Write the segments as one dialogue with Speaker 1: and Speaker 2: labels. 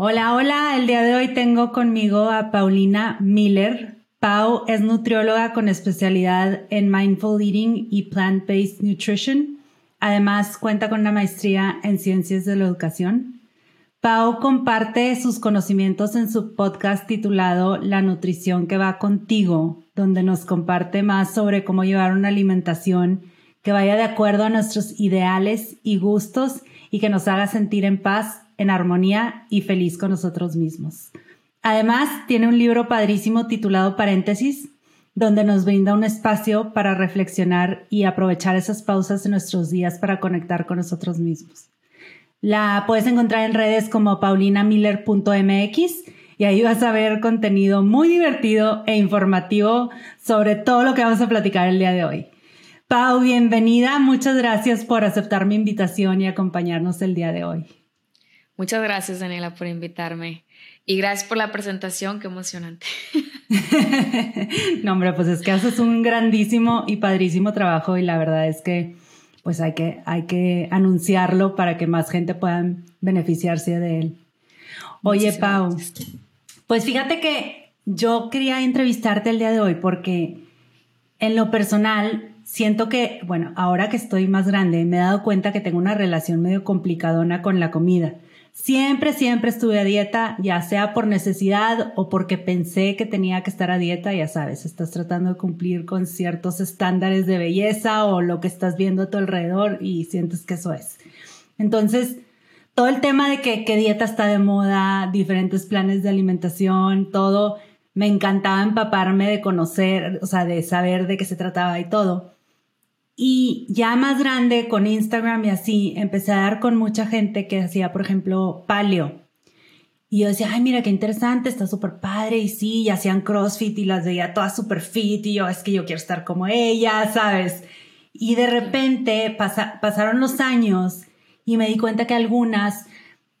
Speaker 1: Hola, hola. El día de hoy tengo conmigo a Paulina Miller. Pau es nutrióloga con especialidad en Mindful Eating y Plant-Based Nutrition. Además, cuenta con una maestría en Ciencias de la Educación. Pau comparte sus conocimientos en su podcast titulado La nutrición que va contigo, donde nos comparte más sobre cómo llevar una alimentación que vaya de acuerdo a nuestros ideales y gustos y que nos haga sentir en paz en armonía y feliz con nosotros mismos. Además, tiene un libro padrísimo titulado Paréntesis, donde nos brinda un espacio para reflexionar y aprovechar esas pausas en nuestros días para conectar con nosotros mismos. La puedes encontrar en redes como paulinamiller.mx y ahí vas a ver contenido muy divertido e informativo sobre todo lo que vamos a platicar el día de hoy. Pau, bienvenida. Muchas gracias por aceptar mi invitación y acompañarnos el día de hoy.
Speaker 2: Muchas gracias, Daniela, por invitarme. Y gracias por la presentación, qué emocionante.
Speaker 1: no, hombre, pues es que haces un grandísimo y padrísimo trabajo y la verdad es que pues hay que, hay que anunciarlo para que más gente pueda beneficiarse de él. Oye, Pau, pues fíjate que yo quería entrevistarte el día de hoy porque en lo personal siento que, bueno, ahora que estoy más grande, me he dado cuenta que tengo una relación medio complicadona con la comida. Siempre, siempre estuve a dieta, ya sea por necesidad o porque pensé que tenía que estar a dieta, ya sabes, estás tratando de cumplir con ciertos estándares de belleza o lo que estás viendo a tu alrededor y sientes que eso es. Entonces, todo el tema de que, dieta está de moda, diferentes planes de alimentación, todo, me encantaba empaparme de conocer, o sea, de saber de qué se trataba y todo. Y ya más grande con Instagram y así, empecé a dar con mucha gente que hacía, por ejemplo, paleo. Y yo decía, ay, mira qué interesante, está súper padre. Y sí, y hacían CrossFit y las veía todas súper fit. Y yo, es que yo quiero estar como ella, ¿sabes? Y de repente pasaron los años y me di cuenta que algunas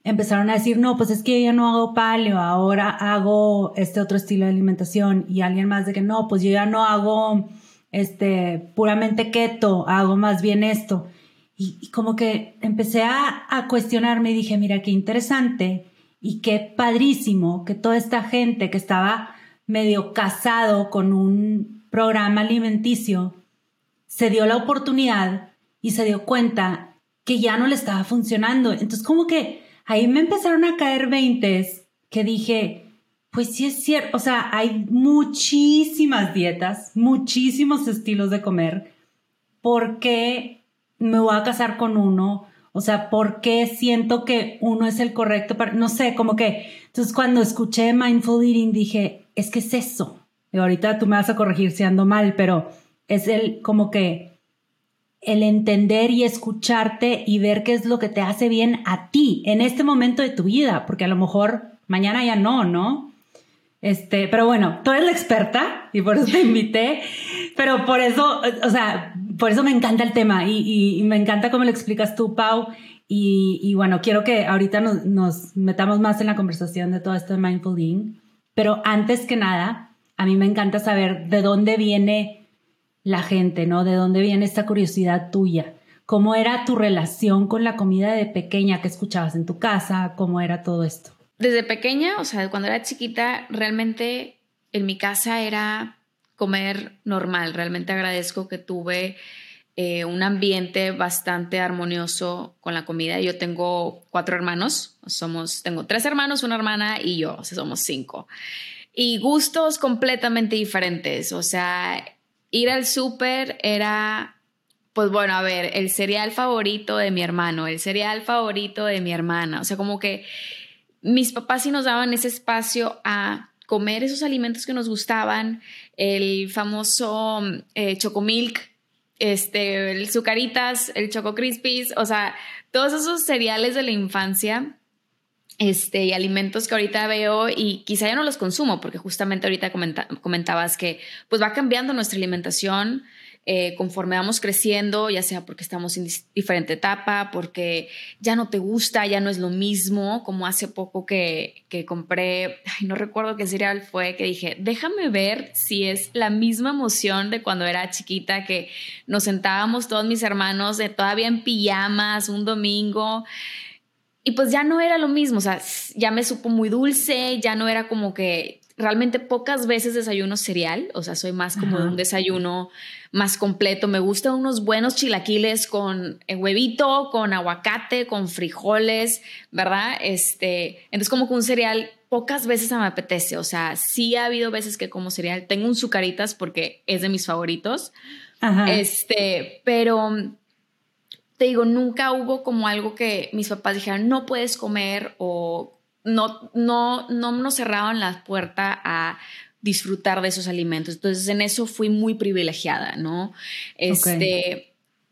Speaker 1: empezaron a decir, no, pues es que yo no hago paleo, ahora hago este otro estilo de alimentación. Y alguien más de que no, pues yo ya no hago este, puramente keto, hago más bien esto. Y, como que empecé a, a, cuestionarme y dije, mira, qué interesante y qué padrísimo que toda esta gente que estaba medio casado con un programa alimenticio se dio la oportunidad y se dio cuenta que ya no le estaba funcionando. Entonces como que ahí me empezaron a caer veintes que dije, pues sí es cierto, o sea, hay muchísimas dietas, muchísimos estilos de comer. ¿Por qué me voy a casar con uno? O sea, ¿por qué siento que uno es el correcto para, no sé, como que, entonces cuando escuché Mindful Eating dije, es que es eso. Y ahorita tú me vas a corregir si ando mal, pero es el, como que, el entender y escucharte y ver qué es lo que te hace bien a ti en este momento de tu vida, porque a lo mejor mañana ya no, ¿no? Este, pero bueno, tú eres la experta y por eso te invité, pero por eso, o sea, por eso me encanta el tema y, me encanta cómo lo explicas tú, Pau. Y, bueno, quiero que ahorita nos, metamos más en la conversación de todo esto de. Pero antes que nada, a mí me encanta saber de dónde viene la gente, ¿no? De dónde viene esta curiosidad tuya. ¿Cómo era tu relación con la comida de pequeña que escuchabas en tu casa? ¿Cómo era todo esto?
Speaker 2: Desde pequeña, o sea, cuando era chiquita, realmente en mi casa era comer normal. Realmente agradezco que tuve eh, un ambiente bastante armonioso con la comida. Yo tengo cuatro hermanos, somos, tengo tres hermanos, una hermana y yo, o sea, somos cinco. Y gustos completamente diferentes, o sea, ir al súper era pues bueno, a ver, el cereal favorito de mi hermano, el cereal favorito de mi hermana, o sea, como que mis papás sí nos daban ese espacio a comer esos alimentos que nos gustaban, el famoso eh, chocomilk, este, el sucaritas, el choco crispies, o sea, todos esos cereales de la infancia este, y alimentos que ahorita veo y quizá yo no los consumo, porque justamente ahorita comentabas que pues va cambiando nuestra alimentación eh, conforme vamos creciendo, ya sea porque estamos en diferente etapa, porque ya no te gusta, ya no es lo mismo, como hace poco que, que compré, no recuerdo qué cereal fue, que dije, déjame ver si es la misma emoción de cuando era chiquita, que nos sentábamos todos mis hermanos de todavía en pijamas un domingo y pues ya no era lo mismo, o sea, ya me supo muy dulce, ya no era como que realmente pocas veces desayuno cereal, o sea, soy más como de un desayuno más completo. Me gustan unos buenos chilaquiles con eh, huevito, con aguacate, con frijoles, ¿verdad? Este, entonces como que un cereal pocas veces me apetece, o sea, sí ha habido veces que como cereal, tengo un sucaritas porque es de mis favoritos. Este, pero te digo, nunca hubo como algo que mis papás dijeran, no puedes comer o no, no, no nos cerraban la puerta a disfrutar de esos alimentos. Entonces, en eso fui muy privilegiada, ¿no? Este,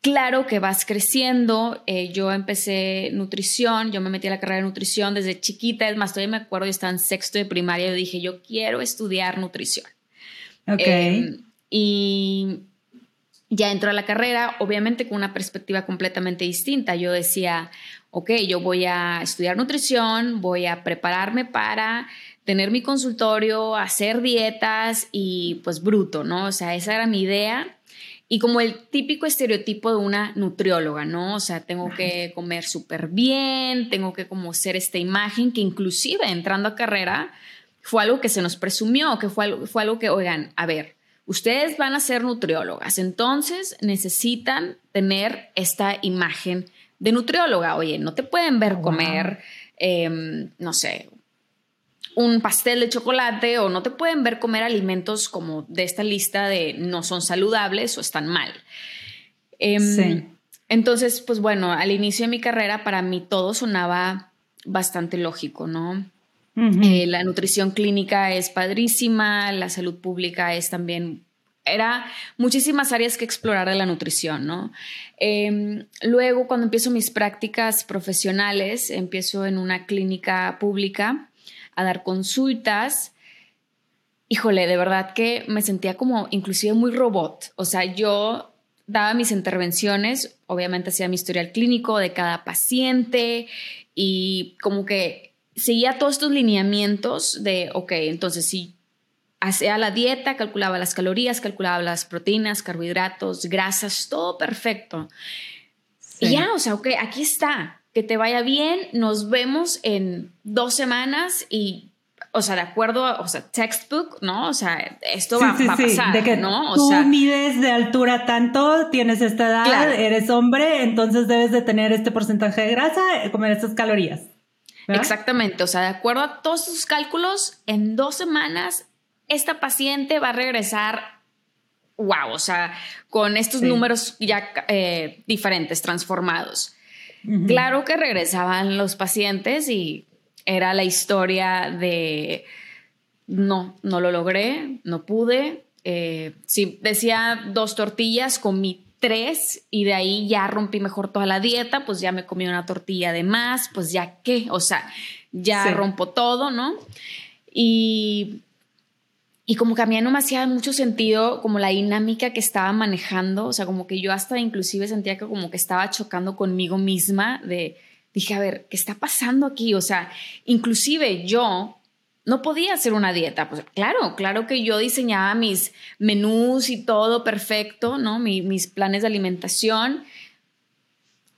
Speaker 2: Claro que vas creciendo. Eh, yo empecé nutrición, yo me metí a la carrera de nutrición desde chiquita. Es más, todavía me acuerdo, yo estaba en sexto de primaria. Yo dije, yo quiero estudiar nutrición.
Speaker 1: Ok.
Speaker 2: Em, y ya entró a la carrera, obviamente con una perspectiva completamente distinta. Yo decía, ok, yo voy a estudiar nutrición, voy a prepararme para tener mi consultorio, hacer dietas y pues bruto, ¿no? O sea, esa era mi idea. Y como el típico estereotipo de una nutrióloga, ¿no? O sea, tengo que comer súper bien, tengo que como ser esta imagen que inclusive entrando a carrera fue algo que se nos presumió, que fue algo, fue algo que, oigan, a ver, Ustedes van a ser nutriólogas, entonces necesitan tener esta imagen de nutrióloga. Oye, no te pueden ver comer, em, no sé, un pastel de chocolate o no te pueden ver comer alimentos como de esta lista de no son saludables o están mal. Em, sí. Entonces, pues bueno, al inicio de mi carrera para mí todo sonaba bastante lógico, ¿no? Eh, la nutrición clínica es padrísima, la salud pública es también era muchísimas áreas que explorar de la nutrición, ¿no? Em, luego, cuando empiezo mis prácticas profesionales, empiezo en una clínica pública a dar consultas. Híjole, de verdad que me sentía como inclusive muy robot. O sea, yo daba mis intervenciones, obviamente hacía mi historial clínico de cada paciente y como que seguía todos estos lineamientos de, ok, entonces si hacía la dieta, calculaba las calorías, calculaba las proteínas, carbohidratos, grasas, todo perfecto. Y ya, o sea, ok, aquí está, que te vaya bien, nos vemos en dos semanas y o sea, de acuerdo, o sea, textbook, ¿no? O sea, esto va, a pasar,
Speaker 1: de que
Speaker 2: ¿no?
Speaker 1: tú mides de altura tanto, tienes esta edad, eres hombre, entonces debes de tener este porcentaje de grasa, comer estas calorías.
Speaker 2: Exactamente, o sea, de acuerdo a todos sus cálculos, en dos semanas esta paciente va a regresar, wow, o sea, con estos números ya eh, diferentes, transformados. Claro que regresaban los pacientes y era la historia de, no, no lo logré, no pude. Eh, si decía dos tortillas, comí tres y de ahí ya rompí mejor toda la dieta, pues ya me comí una tortilla de más, pues ya qué, o sea, ya rompo todo, ¿no? Y, y como que a mí mucho sentido como la dinámica que estaba manejando, o sea, como que yo hasta inclusive sentía que como que estaba chocando conmigo misma de, dije, a ver, ¿qué está pasando aquí? O sea, inclusive yo no podía hacer una dieta. Pues claro, claro que yo diseñaba mis menús y todo perfecto, ¿no? mis planes de alimentación.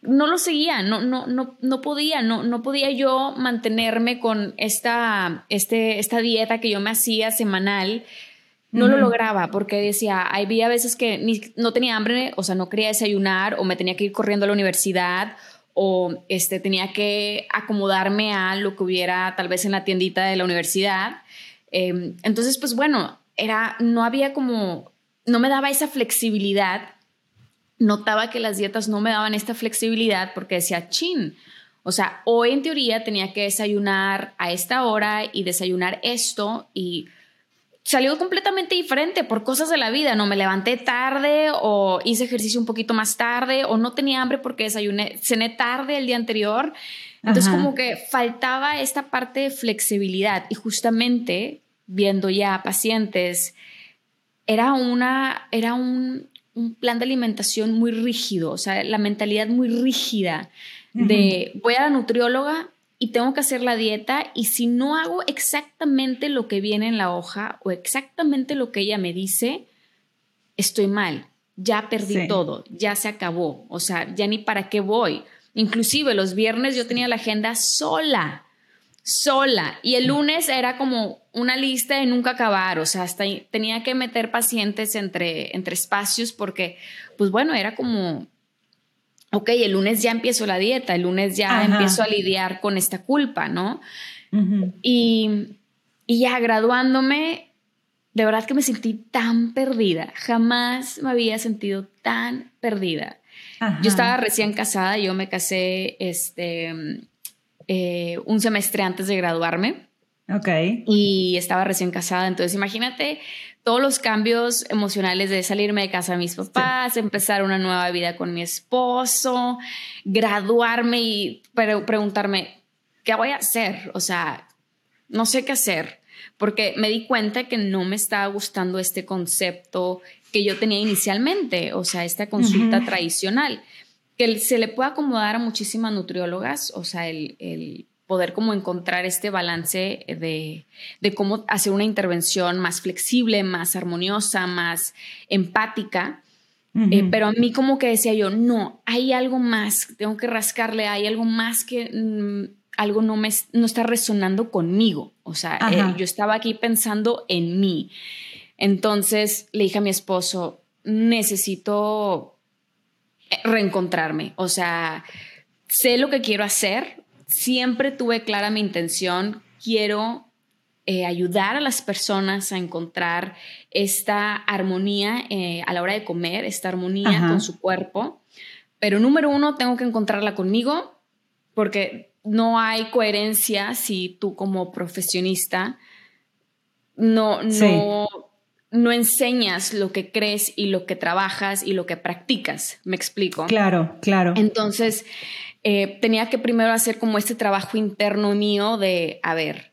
Speaker 2: No lo seguía, no, no, no, no podía, no, no podía yo mantenerme con esta, este, esta dieta que yo me hacía semanal. No lo lograba porque decía, había veces que no tenía hambre, o sea, no quería desayunar o me tenía que ir corriendo a la universidad o este, tenía que acomodarme a lo que hubiera tal vez en la tiendita de la universidad. Em, entonces, pues bueno, era, no había como, no me daba esa flexibilidad. Notaba que las dietas no me daban esta flexibilidad porque decía, chin, o sea, hoy en teoría tenía que desayunar a esta hora y desayunar esto y salió completamente diferente por cosas de la vida. No me levanté tarde o hice ejercicio un poquito más tarde o no tenía hambre porque desayuné, cené tarde el día anterior. Entonces como que faltaba esta parte de flexibilidad y justamente viendo ya pacientes, era, una, era un, plan de alimentación muy rígido, o sea, la mentalidad muy rígida de voy a la nutrióloga y tengo que hacer la dieta y si no hago exactamente lo que viene en la hoja o exactamente lo que ella me dice, estoy mal, ya perdí todo, ya se acabó, o sea, ya ni para qué voy. Inclusive los viernes yo tenía la agenda sola, sola, y el lunes era como una lista de nunca acabar, o sea, hasta tenía que meter pacientes entre, entre espacios porque, pues bueno, era como, ok, el lunes ya empiezo la dieta, el lunes ya empiezo a lidiar con esta culpa, ¿no? y, y ya graduándome, de verdad que me sentí tan perdida, jamás me había sentido tan perdida. Yo estaba recién casada, yo me casé este, eh, un semestre antes de graduarme.
Speaker 1: Ok.
Speaker 2: Y estaba recién casada, entonces imagínate todos los cambios emocionales de salirme de casa de mis papás, empezar una nueva vida con mi esposo, graduarme y preguntarme, ¿qué voy a hacer? O sea, no sé qué hacer, porque me di cuenta que no me estaba gustando este concepto que yo tenía inicialmente, o sea, esta consulta tradicional, que se le puede acomodar a muchísimas nutriólogas, o sea, el, poder como encontrar este balance de, cómo hacer una intervención más flexible, más armoniosa, más empática. Eh, pero a mí como que decía yo, no, hay algo más, tengo que rascarle, hay algo más que mm, algo no, me, no está resonando conmigo. O sea, eh, yo estaba aquí pensando en mí. Entonces le dije a mi esposo, necesito reencontrarme, o sea, sé lo que quiero hacer, siempre tuve clara mi intención, quiero eh, ayudar a las personas a encontrar esta armonía eh, a la hora de comer, esta armonía con su cuerpo, pero número uno, tengo que encontrarla conmigo porque no hay coherencia si tú como profesionista no, no no enseñas lo que crees y lo que trabajas y lo que practicas, me explico.
Speaker 1: Claro, claro.
Speaker 2: Entonces, eh, tenía que primero hacer como este trabajo interno mío de, a ver,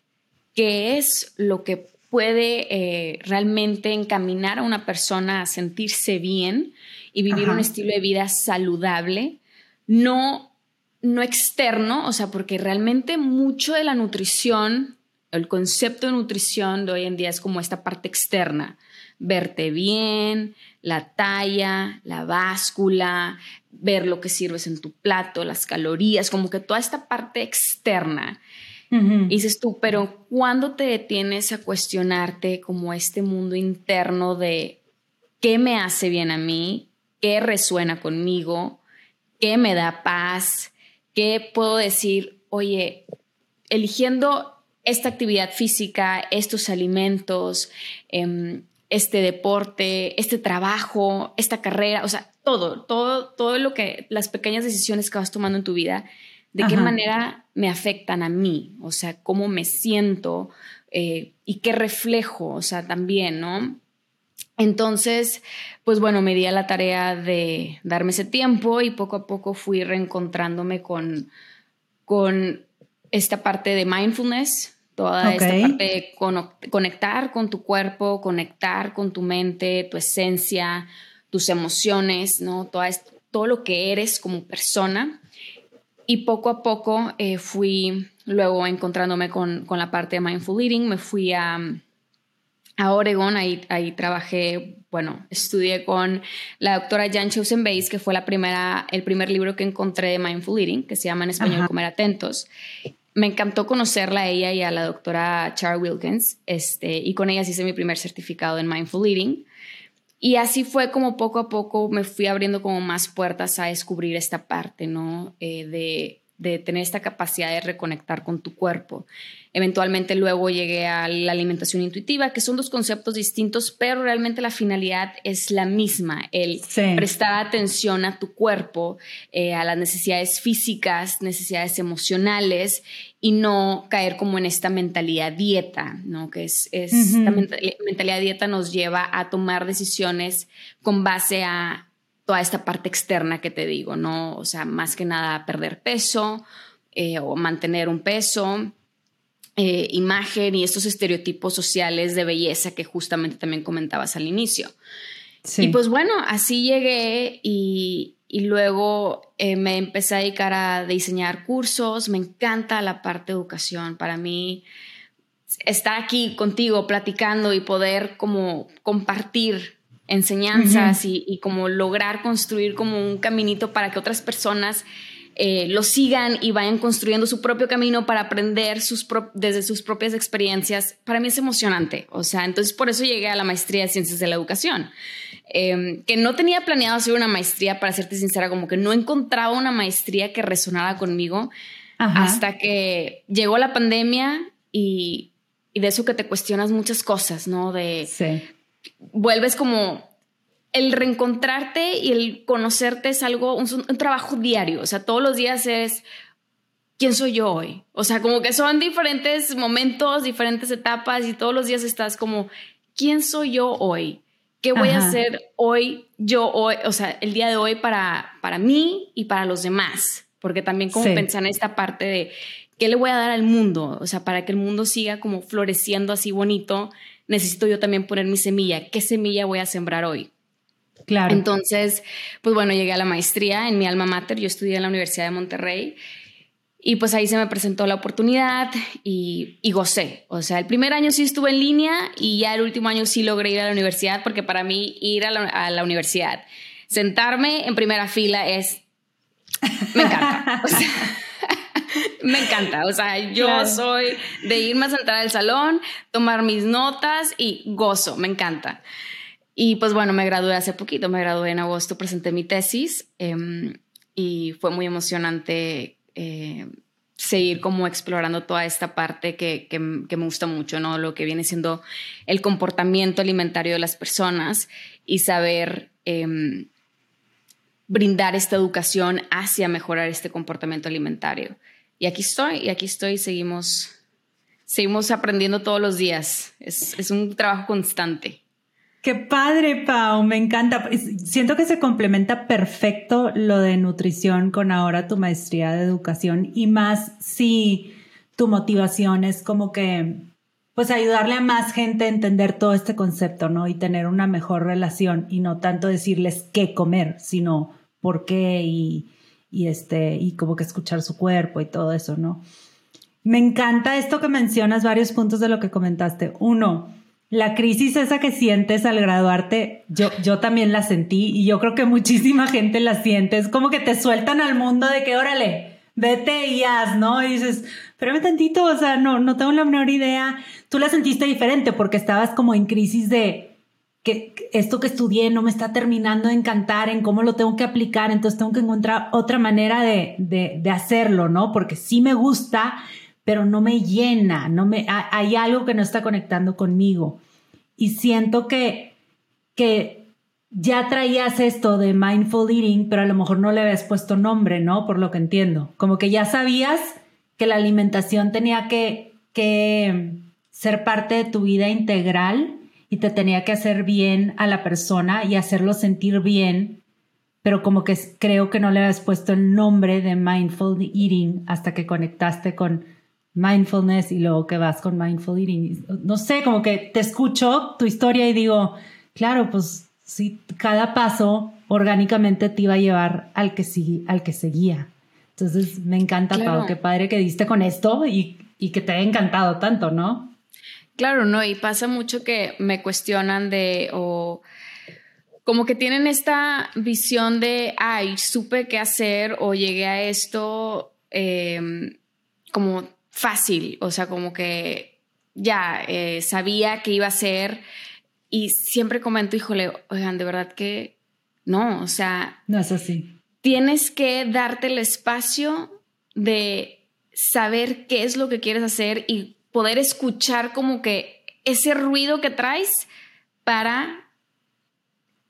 Speaker 2: ¿qué es lo que puede eh, realmente encaminar a una persona a sentirse bien y vivir un estilo de vida saludable? No, no externo, o sea, porque realmente mucho de la nutrición el concepto de nutrición de hoy en día es como esta parte externa, verte bien, la talla, la báscula, ver lo que sirves en tu plato, las calorías, como que toda esta parte externa. Y dices tú, pero ¿cuándo te detienes a cuestionarte como este mundo interno de qué me hace bien a mí, qué resuena conmigo, qué me da paz, qué puedo decir, oye, eligiendo esta actividad física, estos alimentos, em, este deporte, este trabajo, esta carrera, o sea, todo, todo, todo lo que, las pequeñas decisiones que vas tomando en tu vida, de qué manera me afectan a mí, o sea, cómo me siento eh, y qué reflejo, o sea, también, ¿no? Entonces, pues bueno, me di a la tarea de darme ese tiempo y poco a poco fui reencontrándome con, con esta parte de mindfulness, Toda esta parte de conectar con tu cuerpo, conectar con tu mente, tu esencia, tus emociones, ¿no? Esto, todo lo que eres como persona. Y poco a poco eh, fui luego encontrándome con, con, la parte de mindful eating, me fui a, a Oregon, ahí, ahí trabajé, bueno, estudié con la doctora Jan Chosen Base, que fue la primera, el primer libro que encontré de mindful eating, que se llama en español Comer Atentos me encantó conocerla a ella y a la doctora Char Wilkins, este, y con ellas hice mi primer certificado en Mindful Eating. Y así fue como poco a poco me fui abriendo como más puertas a descubrir esta parte, ¿no? Eh, de, de tener esta capacidad de reconectar con tu cuerpo. Eventualmente luego llegué a la alimentación intuitiva, que son dos conceptos distintos, pero realmente la finalidad es la misma, el prestar atención a tu cuerpo, eh, a las necesidades físicas, necesidades emocionales y no caer como en esta mentalidad dieta, ¿no? Que es, esta mentalidad dieta nos lleva a tomar decisiones con base a toda esta parte externa que te digo, ¿no? O sea, más que nada perder peso eh, o mantener un peso, eh, imagen y estos estereotipos sociales de belleza que justamente también comentabas al inicio. Y pues bueno, así llegué y, y luego eh, me empecé a dedicar a diseñar cursos. Me encanta la parte de educación. Para mí, estar aquí contigo platicando y poder como compartir enseñanzas y, como lograr construir como un caminito para que otras personas eh, lo sigan y vayan construyendo su propio camino para aprender sus desde sus propias experiencias, para mí es emocionante. O sea, entonces por eso llegué a la maestría de ciencias de la educación, em, que no tenía planeado hacer una maestría, para serte sincera, como que no encontraba una maestría que resonara conmigo hasta que llegó la pandemia y, y, de eso que te cuestionas muchas cosas, ¿no? De sí. Vuelves como el reencontrarte y el conocerte es algo, un, trabajo diario. O sea, todos los días es quién soy yo hoy. O sea, como que son diferentes momentos, diferentes etapas y todos los días estás como, ¿quién soy yo hoy? ¿Qué voy a hacer hoy, yo hoy, o sea, el día de hoy para, para mí y para los demás? Porque también como pensar en esta parte de qué le voy a dar al mundo, o sea, para que el mundo siga como floreciendo así bonito, necesito yo también poner mi semilla. ¿Qué semilla voy a sembrar hoy? Claro. Entonces, pues bueno, llegué a la maestría en mi alma mater, yo estudié en la Universidad de Monterrey y pues ahí se me presentó la oportunidad y, y, gocé. O sea, el primer año sí estuve en línea y ya el último año sí logré ir a la universidad porque para mí ir a la, universidad, sentarme en primera fila es... Me encanta. O sea, me encanta. O sea, yo soy de irme a sentar al salón, tomar mis notas y gozo, me encanta. Y pues bueno, me gradué hace poquito, me gradué en agosto, presenté mi tesis em, y fue muy emocionante eh, seguir como explorando toda esta parte que, que, me gusta mucho, ¿no? Lo que viene siendo el comportamiento alimentario de las personas y saber em, brindar esta educación hacia mejorar este comportamiento alimentario. Y aquí estoy, y aquí estoy, seguimos, seguimos aprendiendo todos los días. Es, es un trabajo constante.
Speaker 1: Qué padre, Pau, me encanta. Siento que se complementa perfecto lo de nutrición con ahora tu maestría de educación y más si tu motivación es como que, pues ayudarle a más gente a entender todo este concepto, ¿no? Y tener una mejor relación y no tanto decirles qué comer, sino por qué y, y este, y como que escuchar su cuerpo y todo eso, ¿no? Me encanta esto que mencionas, varios puntos de lo que comentaste. Uno, la crisis esa que sientes al graduarte, yo, yo también la sentí y yo creo que muchísima gente la siente. Es como que te sueltan al mundo de que, órale, vete y haz, ¿no? Y dices, espérame tantito, o sea, no, no tengo la menor idea. Tú la sentiste diferente porque estabas como en crisis de que esto que estudié no me está terminando de encantar en cómo lo tengo que aplicar, entonces tengo que encontrar otra manera de, de, de hacerlo, ¿no? Porque sí me gusta, pero no me llena, no me, hay algo que no está conectando conmigo. Y siento que, que ya traías esto de mindful eating, pero a lo mejor no le habías puesto nombre, ¿no? Por lo que entiendo. Como que ya sabías que la alimentación tenía que, que ser parte de tu vida integral y te tenía que hacer bien a la persona y hacerlo sentir bien, pero como que creo que no le habías puesto el nombre de mindful eating hasta que conectaste con mindfulness y luego que vas con mindful eating. No sé, como que te escucho tu historia y digo, claro, pues sí, cada paso orgánicamente te iba a llevar al que, sí, al que seguía. Entonces me encanta, Pau, qué padre que diste con esto y, y que te haya encantado tanto, ¿no?
Speaker 2: Claro, no, y pasa mucho que me cuestionan de, o como que tienen esta visión de, ay, supe qué hacer o llegué a esto eh, como fácil, o sea, como que ya eh, sabía que iba a ser y siempre comento, híjole, oigan, de verdad que no, o sea...
Speaker 1: No es así.
Speaker 2: Tienes que darte el espacio de saber qué es lo que quieres hacer y poder escuchar como que ese ruido que traes para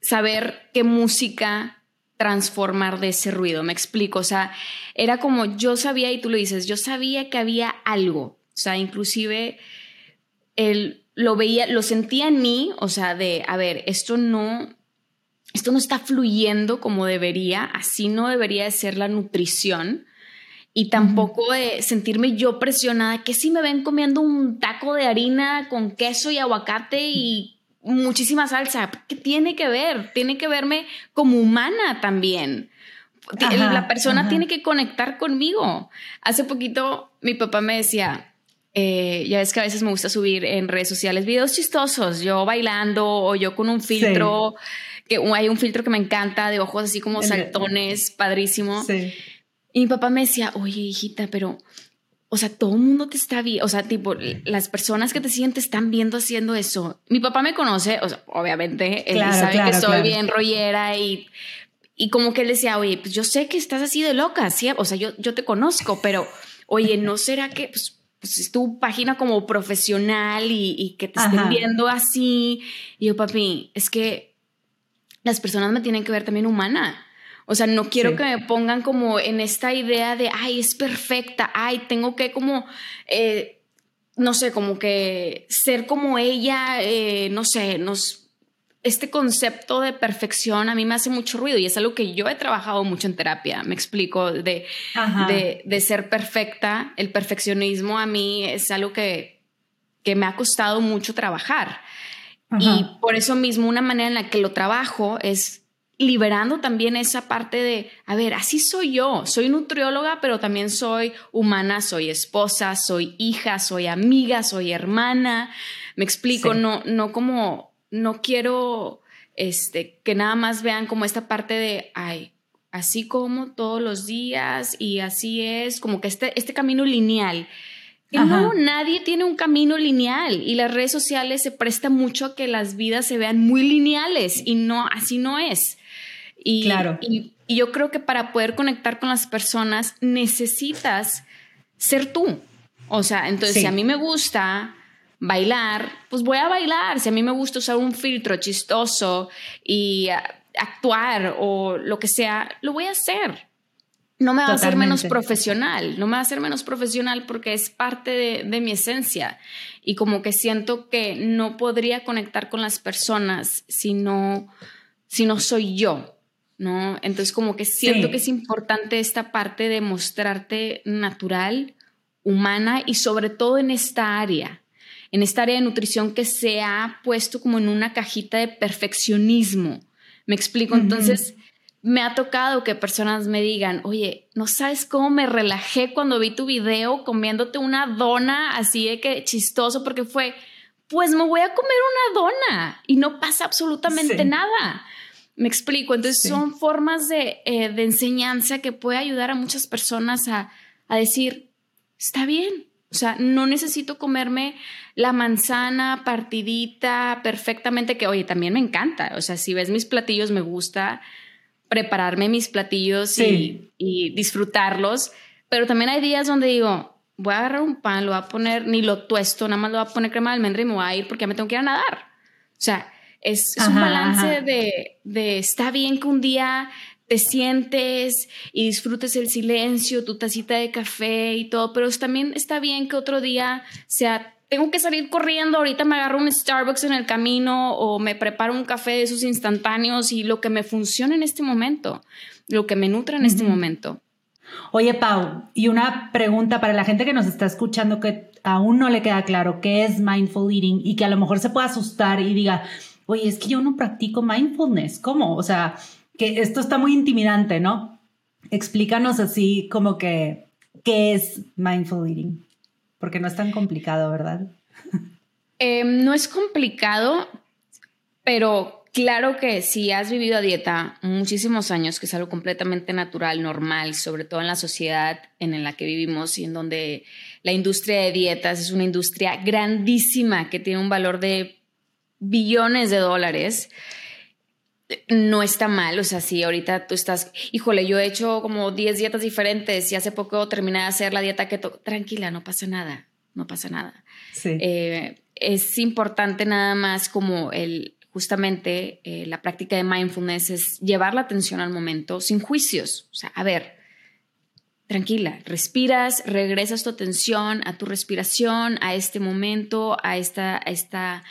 Speaker 2: saber qué música transformar de ese ruido, me explico, o sea, era como yo sabía, y tú lo dices, yo sabía que había algo, o sea, inclusive él lo veía, lo sentía en mí, o sea, de, a ver, esto no, esto no está fluyendo como debería, así no debería de ser la nutrición, y tampoco de sentirme yo presionada, que si me ven comiendo un taco de harina con queso y aguacate y muchísima salsa, ¿qué tiene que ver? Tiene que verme como humana también. la persona tiene que conectar conmigo. Hace poquito mi papá me decía, eh, ya ves que a veces me gusta subir en redes sociales videos chistosos, yo bailando o yo con un filtro, que hay un filtro que me encanta de ojos así como saltones, padrísimo. Sí. Y mi papá me decía, oye, hijita, pero, o sea, todo el mundo te está viendo, o sea, tipo, las personas que te siguen te están viendo haciendo eso. Mi papá me conoce, o sea, obviamente, él sabe que soy bien rollera y, y como que él decía, oye, pues yo sé que estás así de loca, ¿sí? O sea, yo, yo te conozco, pero, oye, ¿no será que, pues, pues es tu página como profesional y, que te estén viendo así? Y yo, papi, es que las personas me tienen que ver también humana. O sea, no quiero que me pongan como en esta idea de, ay, es perfecta, ay, tengo que como, eh, no sé, como que ser como ella, eh, no sé, nos... Este concepto de perfección a mí me hace mucho ruido y es algo que yo he trabajado mucho en terapia, me explico, de, de, ser perfecta. El perfeccionismo a mí es algo que, que me ha costado mucho trabajar. Y por eso mismo una manera en la que lo trabajo es liberando también esa parte de, a ver, así soy yo, soy nutrióloga, pero también soy humana, soy esposa, soy hija, soy amiga, soy hermana. Me explico, no, no como, no quiero este, que nada más vean como esta parte de, ay, así como todos los días y así es, como que este, este camino lineal. no, nadie tiene un camino lineal y las redes sociales se prestan mucho a que las vidas se vean muy lineales y no, así no es. Y, claro. y, yo creo que para poder conectar con las personas necesitas ser tú. O sea, entonces si a mí me gusta bailar, pues voy a bailar. Si a mí me gusta usar un filtro chistoso y actuar o lo que sea, lo voy a hacer. No me va a hacer menos profesional, no me va a hacer menos profesional porque es parte de, de, mi esencia y como que siento que no podría conectar con las personas si no, si no soy yo. ¿No? Entonces como que siento que es importante esta parte de mostrarte natural, humana y sobre todo en esta área, en esta área de nutrición que se ha puesto como en una cajita de perfeccionismo. Me explico, entonces me ha tocado que personas me digan, oye, no sabes cómo me relajé cuando vi tu video comiéndote una dona así de que chistoso porque fue, pues me voy a comer una dona y no pasa absolutamente nada. Me explico, entonces son formas de, eh, de, enseñanza que puede ayudar a muchas personas a, a decir, está bien, o sea, no necesito comerme la manzana partidita perfectamente, que oye, también me encanta. O sea, si ves mis platillos, me gusta prepararme mis platillos y, y, disfrutarlos. Pero también hay días donde digo, voy a agarrar un pan, lo voy a poner, ni lo tuesto, nada más lo voy a poner crema de almendra y me voy a ir porque ya me tengo que ir a nadar. O sea, es, un balance de, de, está bien que un día te sientes y disfrutes el silencio, tu tacita de café y todo, pero también está bien que otro día sea, tengo que salir corriendo, ahorita me agarro un Starbucks en el camino o me preparo un café de esos instantáneos y lo que me funciona en este momento, lo que me nutra en este momento.
Speaker 1: Oye, Pau, y una pregunta para la gente que nos está escuchando que aún no le queda claro qué es mindful eating y que a lo mejor se pueda asustar y diga, oye, es que yo no practico mindfulness, ¿cómo? O sea, que esto está muy intimidante, ¿no? Explícanos así como que, ¿qué es mindful eating? Porque no es tan complicado, ¿verdad?
Speaker 2: Em, no es complicado, pero claro que si has vivido a dieta muchísimos años, que es algo completamente natural, normal, sobre todo en la sociedad en la que vivimos y en donde la industria de dietas es una industria grandísima que tiene un valor de billones de dólares, no está mal. O sea, si ahorita tú estás, híjole, yo he hecho como 10 dietas diferentes y hace poco terminé de hacer la dieta que tranquila, no pasa nada, no pasa nada. Eh, es importante nada más como el, justamente eh, la práctica de mindfulness es llevar la atención al momento sin juicios. O sea, a ver, tranquila, respiras, regresas tu atención a tu respiración, a este momento, a esta, a esta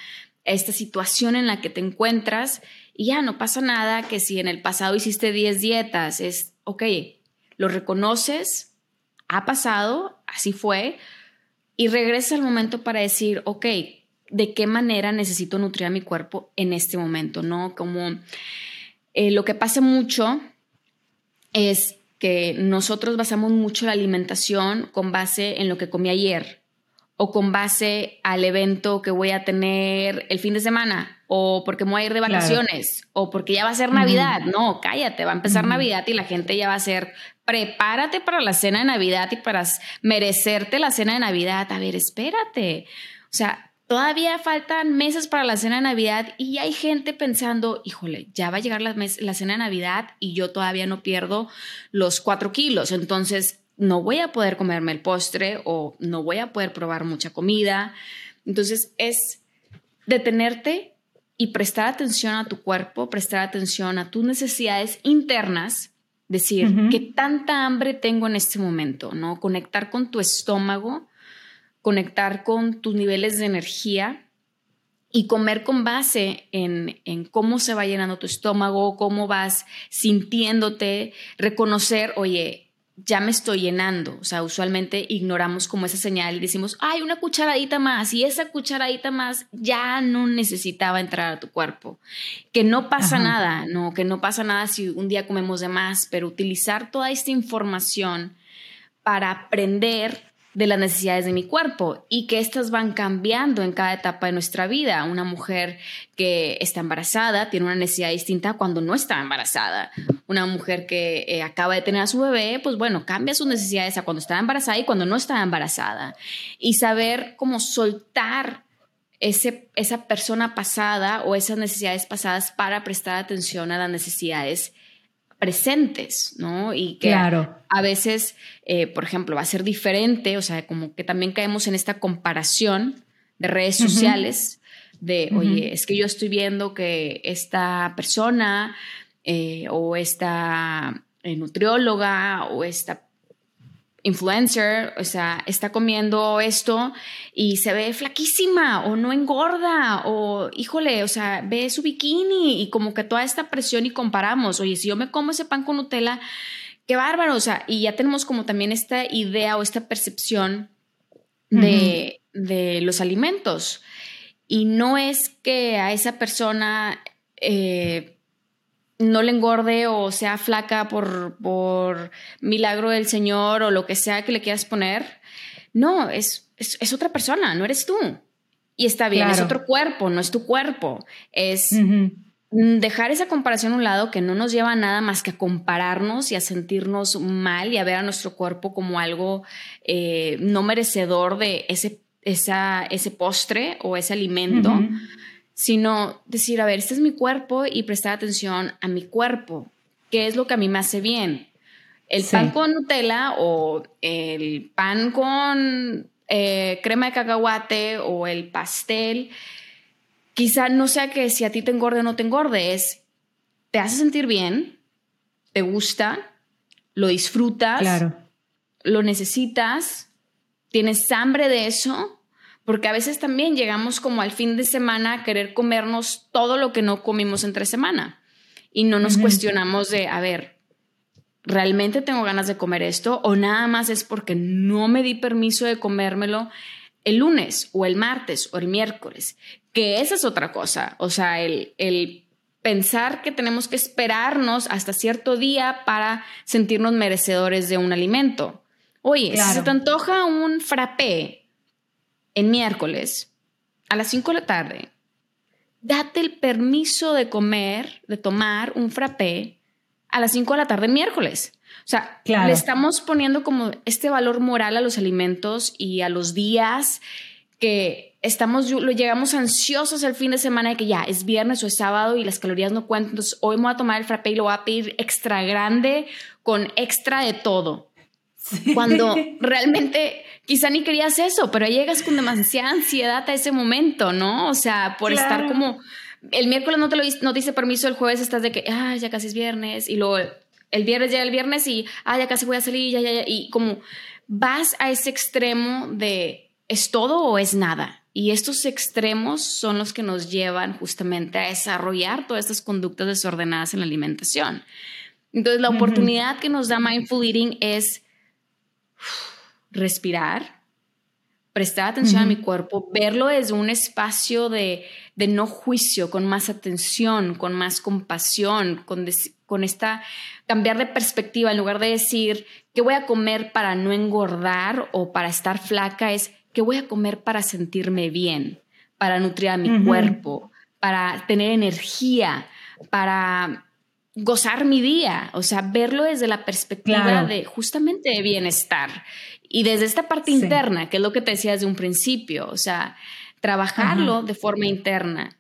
Speaker 2: esta situación en la que te encuentras y ya no pasa nada que si en el pasado hiciste 10 dietas, es, ok, lo reconoces, ha pasado, así fue, y regresa al momento para decir, ok, ¿de qué manera necesito nutrir a mi cuerpo en este momento? ¿No? Como eh, lo que pasa mucho es que nosotros basamos mucho la alimentación con base en lo que comí ayer o con base al evento que voy a tener el fin de semana o porque me voy a ir de vacaciones o porque ya va a ser Navidad. No, cállate, va a empezar Navidad y la gente ya va a ser, prepárate para la cena de Navidad y para merecerte la cena de Navidad. A ver, espérate. O sea, todavía faltan meses para la cena de Navidad y hay gente pensando, híjole, ya va a llegar la, la cena de Navidad y yo todavía no pierdo los cuatro kilos. Entonces, no voy a poder comerme el postre o no voy a poder probar mucha comida. Entonces es detenerte y prestar atención a tu cuerpo, prestar atención a tus necesidades internas, decir, ¿qué tanta hambre tengo en este momento? ¿No? Conectar con tu estómago, conectar con tus niveles de energía y comer con base en, en, cómo se va llenando tu estómago, cómo vas sintiéndote, reconocer, oye, ya me estoy llenando. O sea, usualmente ignoramos como esa señal y decimos, ay, una cucharadita más y esa cucharadita más ya no necesitaba entrar a tu cuerpo. Que no pasa nada, no, que no pasa nada si un día comemos de más, pero utilizar toda esta información para aprender de las necesidades de mi cuerpo y que estas van cambiando en cada etapa de nuestra vida. Una mujer que está embarazada tiene una necesidad distinta cuando no está embarazada. Una mujer que eh, acaba de tener a su bebé, pues bueno, cambia sus necesidades a cuando está embarazada y cuando no está embarazada. Y saber cómo soltar ese, esa persona pasada o esas necesidades pasadas para prestar atención a las necesidades presentes, ¿no? Y que a veces, eh, por ejemplo, va a ser diferente, o sea, como que también caemos en esta comparación de redes sociales, de, oye, es que yo estoy viendo que esta persona eh, o esta eh, nutrióloga o esta influencer, o sea, está comiendo esto y se ve flaquísima o no engorda o, híjole, o sea, ve su bikini y como que toda esta presión y comparamos, oye, si yo me como ese pan con Nutella, qué bárbaro, o sea, y ya tenemos como también esta idea o esta percepción de, de los alimentos. Y no es que a esa persona... Eh, no le engorde o sea flaca por, por milagro del Señor o lo que sea que le quieras poner. No, es, es, otra persona, no eres tú. Y está bien, es otro cuerpo, no es tu cuerpo. Es dejar esa comparación a un lado que no nos lleva a nada más que a compararnos y a sentirnos mal y a ver a nuestro cuerpo como algo eh, no merecedor de ese, esa, ese postre o ese alimento sino decir, a ver, este es mi cuerpo y prestar atención a mi cuerpo, qué es lo que a mí me hace bien. El pan con Nutella o el pan con eh, crema de cacahuate o el pastel, quizá no sea que si a ti te engorde o no te engorde, es, te hace sentir bien, te gusta, lo disfrutas, claro. lo necesitas, tienes hambre de eso, porque a veces también llegamos como al fin de semana a querer comernos todo lo que no comimos entre semana y no nos cuestionamos de, a ver, ¿realmente tengo ganas de comer esto o nada más es porque no me di permiso de comérmelo el lunes o el martes o el miércoles? Que esa es otra cosa, o sea, el, el pensar que tenemos que esperarnos hasta cierto día para sentirnos merecedores de un alimento. Oye, si se te antoja un frappé en miércoles a las 5 de la tarde, date el permiso de comer, de tomar un frappé a las 5 de la tarde en miércoles. O sea, le estamos poniendo como este valor moral a los alimentos y a los días que estamos, lo llegamos ansiosos el fin de semana de que ya es viernes o es sábado y las calorías no cuentan. Entonces, hoy me voy a tomar el frappé y lo voy a pedir extra grande con extra de todo. Cuando realmente quizá ni querías eso, pero llegas con demasiada ansiedad a ese momento, ¿no? O sea, por estar como el miércoles no te lo no dice permiso, el jueves estás de que, ah, ya casi es viernes y luego el viernes llega el viernes y, ah, ya casi voy a salir, ya, ya, ya, y como vas a ese extremo de es todo o es nada. Y estos extremos son los que nos llevan justamente a desarrollar todas estas conductas desordenadas en la alimentación. Entonces, la oportunidad que nos da Mindful Eating es respirar, prestar atención a mi cuerpo, verlo desde un espacio de, no juicio, con más atención, con más compasión, con, con esta cambiar de perspectiva, en lugar de decir qué voy a comer para no engordar o para estar flaca, es qué voy a comer para sentirme bien, para nutrir a mi cuerpo, para tener energía, para gozar mi día, o sea, verlo desde la perspectiva de justamente de bienestar y desde esta parte interna, que es lo que te decía desde un principio, o sea, trabajarlo de forma interna.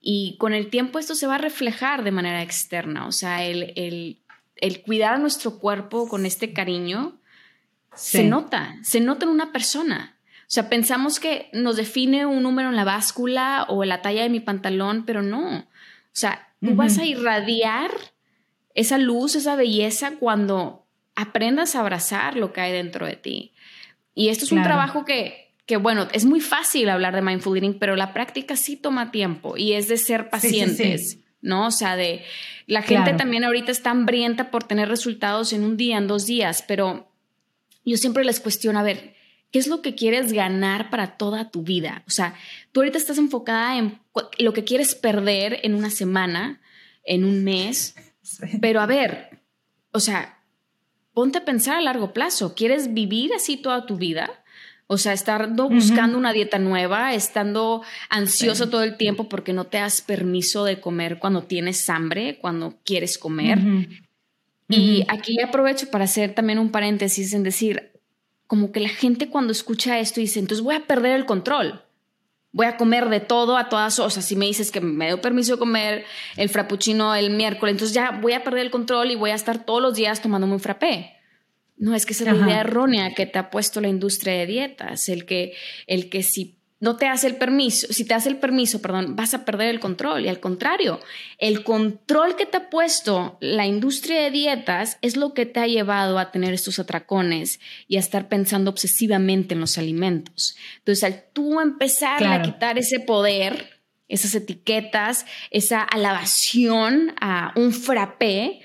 Speaker 2: Y con el tiempo esto se va a reflejar de manera externa, o sea, el, el, cuidar a nuestro cuerpo con este cariño se nota, se nota en una persona. O sea, pensamos que nos define un número en la báscula o la talla de mi pantalón, pero no. O sea, tú vas a irradiar esa luz, esa belleza cuando aprendas a abrazar lo que hay dentro de ti. Y esto es un trabajo que, que, bueno, es muy fácil hablar de mindful eating, pero la práctica sí toma tiempo y es de ser pacientes. ¿no? O sea, de la gente también ahorita está hambrienta por tener resultados en un día, en dos días, pero yo siempre les cuestiono, a ver, ¿qué es lo que quieres ganar para toda tu vida? O sea, tú ahorita estás enfocada en lo que quieres perder en una semana, en un mes, pero a ver, o sea, ponte a pensar a largo plazo. ¿Quieres vivir así toda tu vida? O sea, estando buscando una dieta nueva, estando ansioso todo el tiempo porque no te das permiso de comer cuando tienes hambre, cuando quieres comer. Y aquí aprovecho para hacer también un paréntesis en decir, como que la gente cuando escucha esto dice, entonces voy a perder el control voy a comer de todo a todas, o sea, si me dices que me dio permiso de comer el frappuccino el miércoles, entonces ya voy a perder el control y voy a estar todos los días tomándome un frappé. No, es que esa es la idea errónea que te ha puesto la industria de dietas, el que, el que si no te hace el permiso, si te hace el permiso, perdón, vas a perder el control. Y al contrario, el control que te ha puesto la industria de dietas es lo que te ha llevado a tener estos atracones y a estar pensando obsesivamente en los alimentos. Entonces, al tú empezar a quitar ese poder, esas etiquetas, esa alabación a un frappé,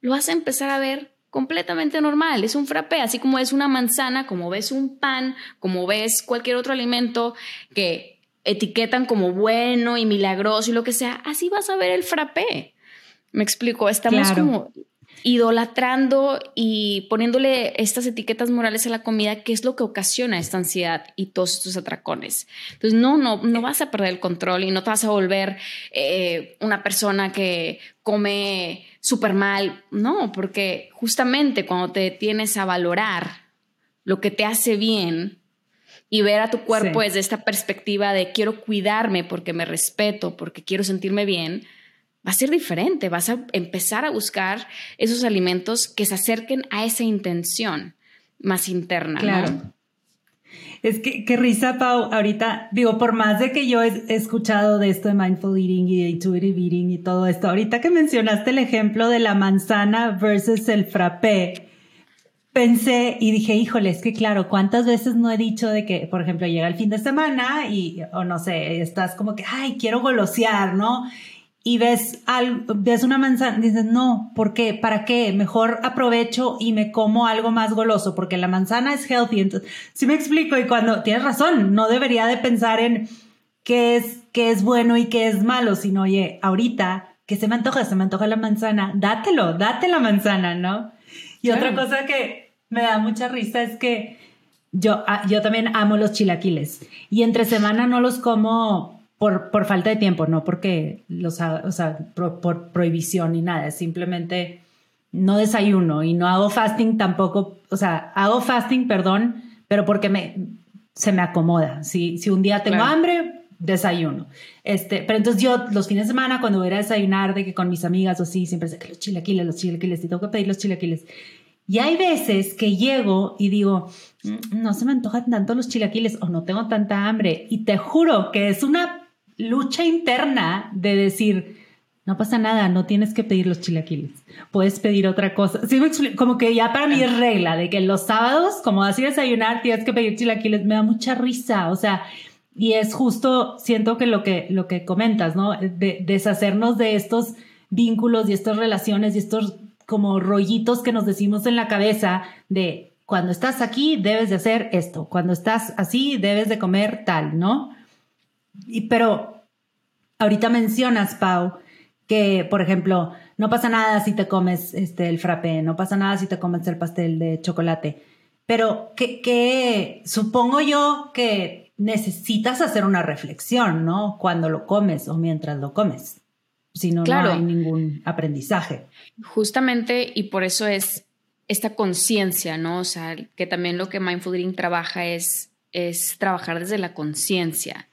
Speaker 2: lo vas a empezar a ver completamente normal, es un frappé, así como es una manzana, como ves un pan, como ves cualquier otro alimento que etiquetan como bueno y milagroso y lo que sea, así vas a ver el frappé. Me explico, estamos como idolatrando y poniéndole estas etiquetas morales a la comida, que es lo que ocasiona esta ansiedad y todos estos atracones. Entonces, no, no, no vas a perder el control y no te vas a volver eh, una persona que come súper mal, no, porque justamente cuando te tienes a valorar lo que te hace bien y ver a tu cuerpo desde esta perspectiva de quiero cuidarme porque me respeto, porque quiero sentirme bien, va a ser diferente, vas a empezar a buscar esos alimentos que se acerquen a esa intención más interna. Claro.
Speaker 1: Es que, qué risa, Pau, ahorita, digo, por más de que yo he, escuchado de esto de mindful eating y de intuitive eating y todo esto, ahorita que mencionaste el ejemplo de la manzana versus el frappé, pensé y dije, híjole, es que claro, ¿cuántas veces no he dicho de que, por ejemplo, llega el fin de semana y, o no sé, estás como que, ay, quiero golosear, ¿no? Y ves, algo, ves una manzana, dices, no, ¿por qué? ¿Para qué? Mejor aprovecho y me como algo más goloso, porque la manzana es healthy. Entonces, sí me explico, y cuando tienes razón, no debería de pensar en qué es, qué es bueno y qué es malo, sino, oye, ahorita, que se me antoja? Se me antoja la manzana, dátelo, date la manzana, ¿no? Y otra cosa que me da mucha risa es que yo, ah, yo también amo los chilaquiles y entre semana no los como por, por falta de tiempo, no porque los o sea, por, prohibición ni nada, simplemente no desayuno y no hago fasting tampoco, o sea, hago fasting, perdón, pero porque me, se me acomoda. Si, si un día tengo hambre, desayuno. Este, pero entonces yo los fines de semana cuando voy a desayunar de que con mis amigas o así, siempre sé que los chilaquiles, los chilaquiles, y tengo que pedir los chilaquiles. Y hay veces que llego y digo, mm, no se me antojan tanto los chilaquiles o no tengo tanta hambre. Y te juro que es una lucha interna de decir, no pasa nada, no tienes que pedir los chilaquiles, puedes pedir otra cosa. Como que ya para mí es regla de que los sábados, como así desayunar, tienes que pedir chilaquiles, me da mucha risa, o sea, y es justo, siento que lo que, lo que comentas, ¿no? De, deshacernos de estos vínculos y estas relaciones y estos como rollitos que nos decimos en la cabeza de cuando estás aquí debes de hacer esto, cuando estás así debes de comer tal, ¿no? Y, pero ahorita mencionas, Pau, que, por ejemplo, no pasa nada si te comes este, el frappé, no pasa nada si te comes el pastel de chocolate, pero que, que supongo yo que necesitas hacer una reflexión, ¿no? Cuando lo comes o mientras lo comes. Si no, no hay ningún aprendizaje.
Speaker 2: Justamente, y por eso es esta conciencia, ¿no? O sea, que también lo que Mindful Eating trabaja es, es trabajar desde la conciencia.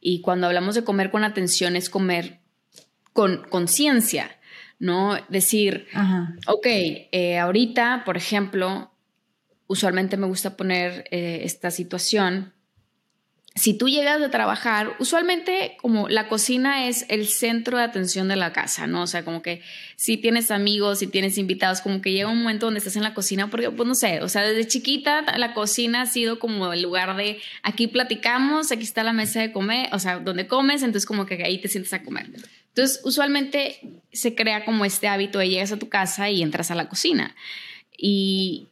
Speaker 2: Y cuando hablamos de comer con atención es comer con conciencia, ¿no? Decir, ok, eh, ahorita, por ejemplo, usualmente me gusta poner eh, esta situación si tú llegas a trabajar, usualmente como la cocina es el centro de atención de la casa, ¿no? O sea, como que si tienes amigos, si tienes invitados, como que llega un momento donde estás en la cocina, porque pues no sé, o sea, desde chiquita la cocina ha sido como el lugar de aquí platicamos, aquí está la mesa de comer, o sea, donde comes, entonces como que ahí te sientes a comer. Entonces, usualmente se crea como este hábito de llegas a tu casa y entras a la cocina. Y,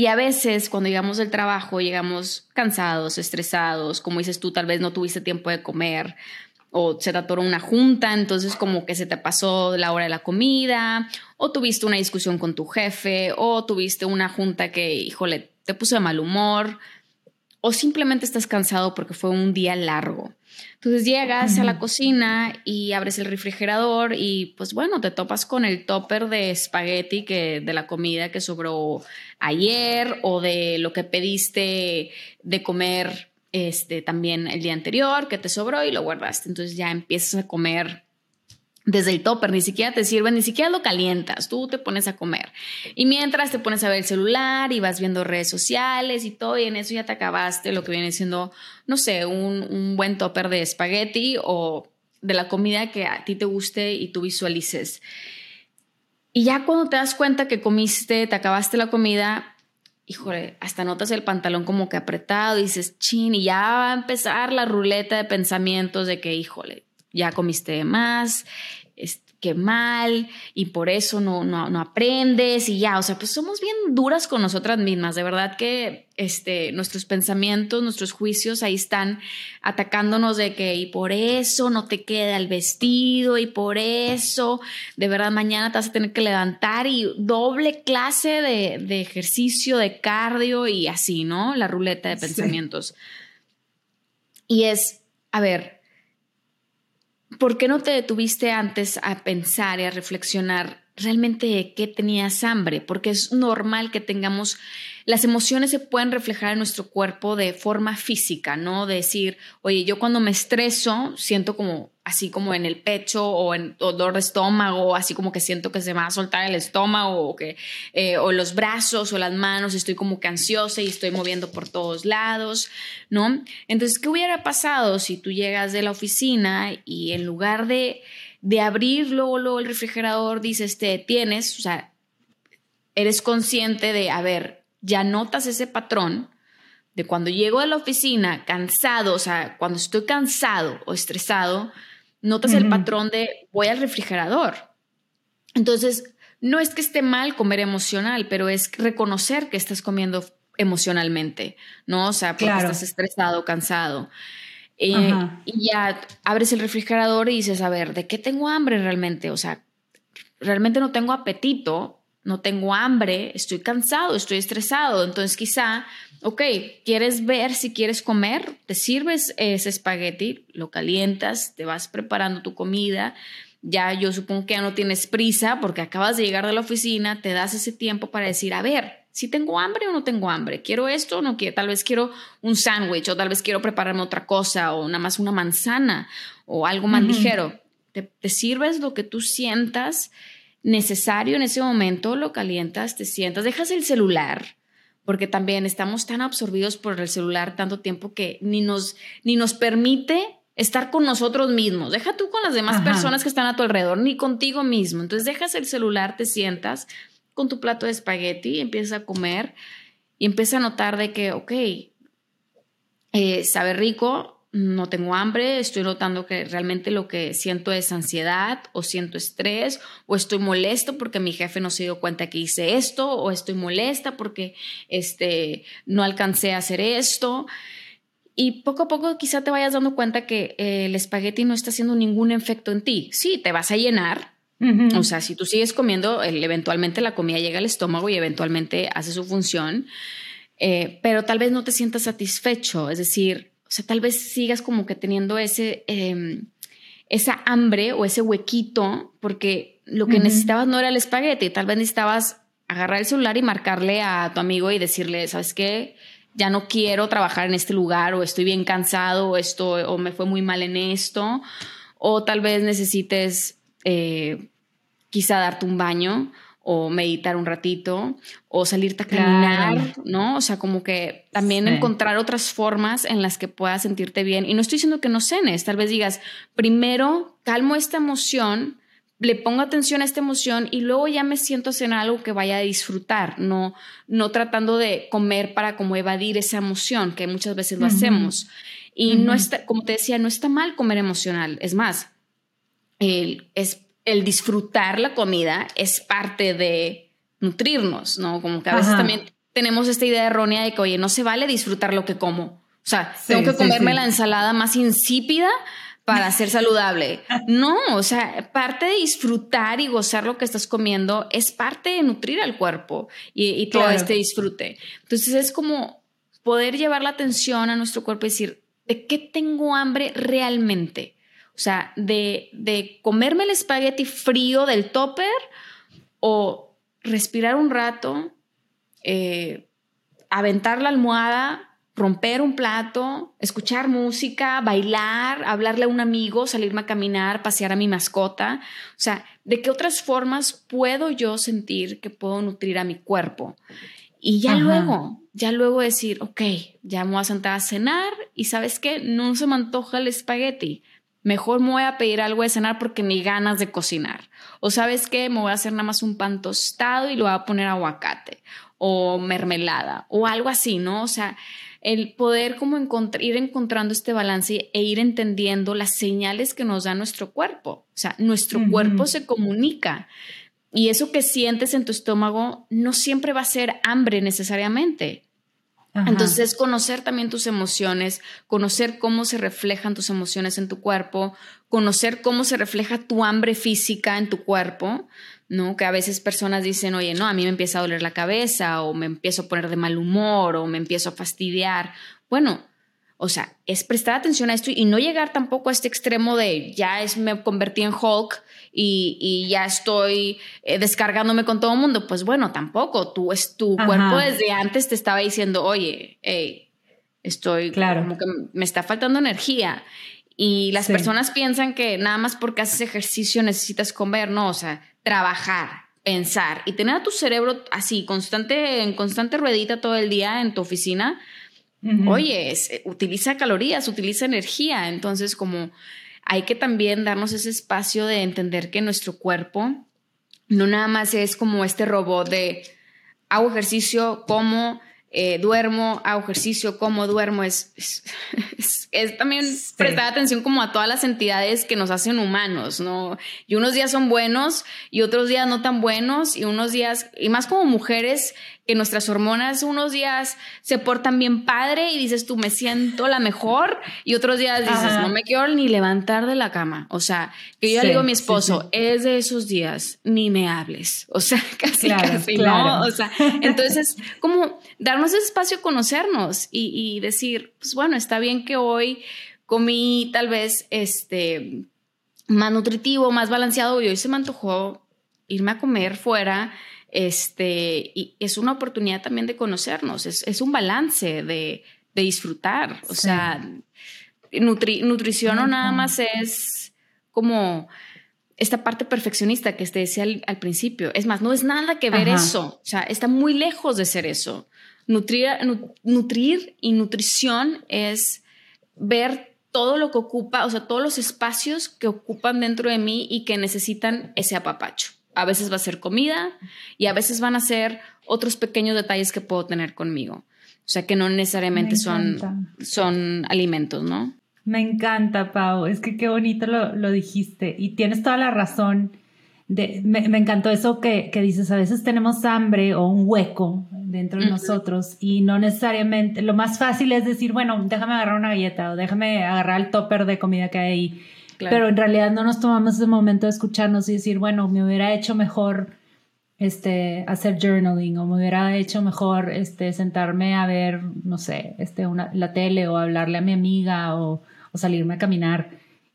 Speaker 2: y a veces cuando llegamos del trabajo llegamos cansados, estresados, como dices tú, tal vez no tuviste tiempo de comer o se te atoró una junta, entonces como que se te pasó la hora de la comida, o tuviste una discusión con tu jefe, o tuviste una junta que, híjole, te puso de mal humor, o simplemente estás cansado porque fue un día largo. Entonces llegas a la cocina y abres el refrigerador y pues bueno, te topas con el topper de espagueti que de la comida que sobró ayer o de lo que pediste de comer este también el día anterior que te sobró y lo guardaste. Entonces ya empiezas a comer desde el topper, ni siquiera te sirven, ni siquiera lo calientas, tú te pones a comer. Y mientras te pones a ver el celular y vas viendo redes sociales y todo, y en eso ya te acabaste lo que viene siendo, no sé, un, un buen topper de espagueti o de la comida que a ti te guste y tú visualices. Y ya cuando te das cuenta que comiste, te acabaste la comida, híjole, hasta notas el pantalón como que apretado y dices, chin, y ya va a empezar la ruleta de pensamientos de que, híjole, ya comiste más, qué mal, y por eso no, no, aprendes, y ya, o sea, pues somos bien duras con nosotras mismas, de verdad que este, nuestros pensamientos, nuestros juicios ahí están atacándonos de que, y por eso no te queda el vestido, y por eso, de verdad, mañana te vas a tener que levantar y doble clase de, ejercicio, de cardio, y así, ¿no? La ruleta de pensamientos. Y es, a ver, ¿por qué no te detuviste antes a pensar y a reflexionar realmente qué tenías hambre? Porque es normal que tengamos las emociones se pueden reflejar en nuestro cuerpo de forma física, ¿no? De decir, oye, yo cuando me estreso siento como así como en el pecho o en dolor de estómago, así como que siento que se me va a soltar el estómago o que eh, o los brazos o las manos, estoy como que ansiosa y estoy moviendo por todos lados, ¿no? Entonces, ¿qué hubiera pasado si tú llegas de la oficina y en lugar de, de abrir luego, el refrigerador dices, te tienes, o sea, eres consciente de, a ver, ya notas ese patrón de cuando llego a la oficina cansado, o sea, cuando estoy cansado o estresado, notas el patrón de voy al refrigerador. Entonces, no es que esté mal comer emocional, pero es reconocer que estás comiendo emocionalmente, ¿no? O sea, porque estás estresado, cansado. Eh, y ya abres el refrigerador y dices, a ver, ¿de qué tengo hambre realmente? O sea, realmente no tengo apetito, no tengo hambre, estoy cansado, estoy estresado. Entonces quizá, ok, quieres ver si quieres comer, te sirves ese espagueti, lo calientas, te vas preparando tu comida. Ya yo supongo que ya no tienes prisa porque acabas de llegar de la oficina, te das ese tiempo para decir, a ver, si tengo hambre o no tengo hambre, quiero esto o no quiero, tal vez quiero un sándwich o tal vez quiero prepararme otra cosa o nada más una manzana o algo más ligero. Te, te sirves lo que tú sientas necesario en ese momento, lo calientas, te sientas, dejas el celular, porque también estamos tan absorbidos por el celular tanto tiempo que ni nos, ni nos permite estar con nosotros mismos. Deja tú con las demás personas que están a tu alrededor, ni contigo mismo. Entonces dejas el celular, te sientas con tu plato de espagueti, empiezas a comer y empiezas a notar de que, ok, eh, sabe rico, no tengo hambre, estoy notando que realmente lo que siento es ansiedad o siento estrés o estoy molesto porque mi jefe no se dio cuenta que hice esto o estoy molesta porque este, no alcancé a hacer esto. Y poco a poco quizá te vayas dando cuenta que el espagueti no está haciendo ningún efecto en ti. Sí, te vas a llenar. O sea, si tú sigues comiendo, eventualmente la comida llega al estómago y eventualmente hace su función, eh, pero tal vez no te sientas satisfecho. Es decir, o sea, tal vez sigas como que teniendo ese, em, esa hambre o ese huequito, porque lo que necesitabas no era el espagueti, tal vez necesitabas agarrar el celular y marcarle a tu amigo y decirle, ¿sabes qué? Ya no quiero trabajar en este lugar o estoy bien cansado o, esto, o me fue muy mal en esto. O tal vez necesites eh, quizá darte un baño o meditar un ratito o salirte a caminar, ¿no? O sea, como que también encontrar otras formas en las que puedas sentirte bien. Y no estoy diciendo que no cenes, tal vez digas, primero calmo esta emoción, le pongo atención a esta emoción y luego ya me siento a cenar algo que vaya a disfrutar, no, no tratando de comer para como evadir esa emoción, que muchas veces lo hacemos. Y no está, como te decía, no está mal comer emocional, es más, el, es el disfrutar la comida es parte de nutrirnos, ¿no? Como que a veces también tenemos esta idea errónea de que, oye, no se vale disfrutar lo que como. O sea, tengo que comerme la ensalada más insípida para ser saludable. No, o sea, parte de disfrutar y gozar lo que estás comiendo es parte de nutrir al cuerpo y, todo este disfrute. Entonces es como poder llevar la atención a nuestro cuerpo y decir, ¿de qué tengo hambre realmente? O sea, de, comerme el espagueti frío del topper o respirar un rato, eh, aventar la almohada, romper un plato, escuchar música, bailar, hablarle a un amigo, salirme a caminar, pasear a mi mascota. O sea, ¿de qué otras formas puedo yo sentir que puedo nutrir a mi cuerpo? Y ya luego, ya luego decir, ok, ya me voy a sentar a cenar y sabes qué, no se me antoja el espagueti, Mejor me voy a pedir algo de cenar porque ni ganas de cocinar. O sabes qué, me voy a hacer nada más un pan tostado y lo voy a poner aguacate o mermelada o algo así, ¿no? O sea, el poder como ir encontrando este balance e ir entendiendo las señales que nos da nuestro cuerpo. O sea, nuestro cuerpo se comunica y eso que sientes en tu estómago no siempre va a ser hambre necesariamente. Entonces, conocer también tus emociones, conocer cómo se reflejan tus emociones en tu cuerpo, conocer cómo se refleja tu hambre física en tu cuerpo, ¿no? Que a veces personas dicen, oye, no, a mí me empieza a doler la cabeza, o me empiezo a poner de mal humor, o me empiezo a fastidiar. Bueno, o sea, es prestar atención a esto y no llegar tampoco a este extremo de ya es, me convertí en Hulk y, ya estoy eh, descargándome con todo el mundo. Pues bueno, tampoco. Tú, es, tu cuerpo desde antes te estaba diciendo, oye, hey, estoy claro. como que me está faltando energía. Y las personas piensan que nada más porque haces ejercicio necesitas comer, no, o sea, trabajar, pensar y tener a tu cerebro así, constante, en constante ruedita todo el día en tu oficina Oye, eh, utiliza calorías, utiliza energía. Entonces, como hay que también darnos ese espacio de entender que nuestro cuerpo no nada más es como este robot de hago ejercicio, como, eh, duermo, hago ejercicio, como, duermo. Es, es, también prestar atención como a todas las entidades que nos hacen humanos, ¿no? Y unos días son buenos y otros días no tan buenos y unos días, y más como mujeres que nuestras hormonas unos días se portan bien padre y dices tú me siento la mejor y otros días dices no me quiero ni levantar de la cama. O sea, que yo le digo a mi esposo, es de esos días, ni me hables. O sea, casi, casi, ¿no? O sea, entonces como darnos ese espacio a conocernos y, y decir, pues bueno, está bien que hoy comí tal vez este más nutritivo, más balanceado y hoy se me antojó irme a comer fuera este, y es una oportunidad también de conocernos, es, un balance de, disfrutar. O sea, nutrición no nada más es como esta parte perfeccionista que te decía al, principio. Es más, no es nada que ver eso. O sea, está muy lejos de ser eso. Nutrir, nutrir y nutrición es ver todo lo que ocupa, o sea, todos los espacios que ocupan dentro de mí y que necesitan ese apapacho. A veces va a ser comida y a veces van a ser otros pequeños detalles que puedo tener conmigo. O sea, que no necesariamente son, son alimentos, ¿no?
Speaker 1: Me encanta, Pau. Es que qué bonito lo, dijiste. Y tienes toda la razón. De, me, encantó eso que, dices. A veces tenemos hambre o un hueco dentro de nosotros y no necesariamente. Lo más fácil es decir, bueno, déjame agarrar una galleta o déjame agarrar el topper de comida que hay ahí. Pero en realidad no nos tomamos ese momento de escucharnos y decir, bueno, me hubiera hecho mejor este, hacer journaling o me hubiera hecho mejor este, sentarme a ver, no sé, este, una, la tele o hablarle a mi amiga o, o salirme a caminar.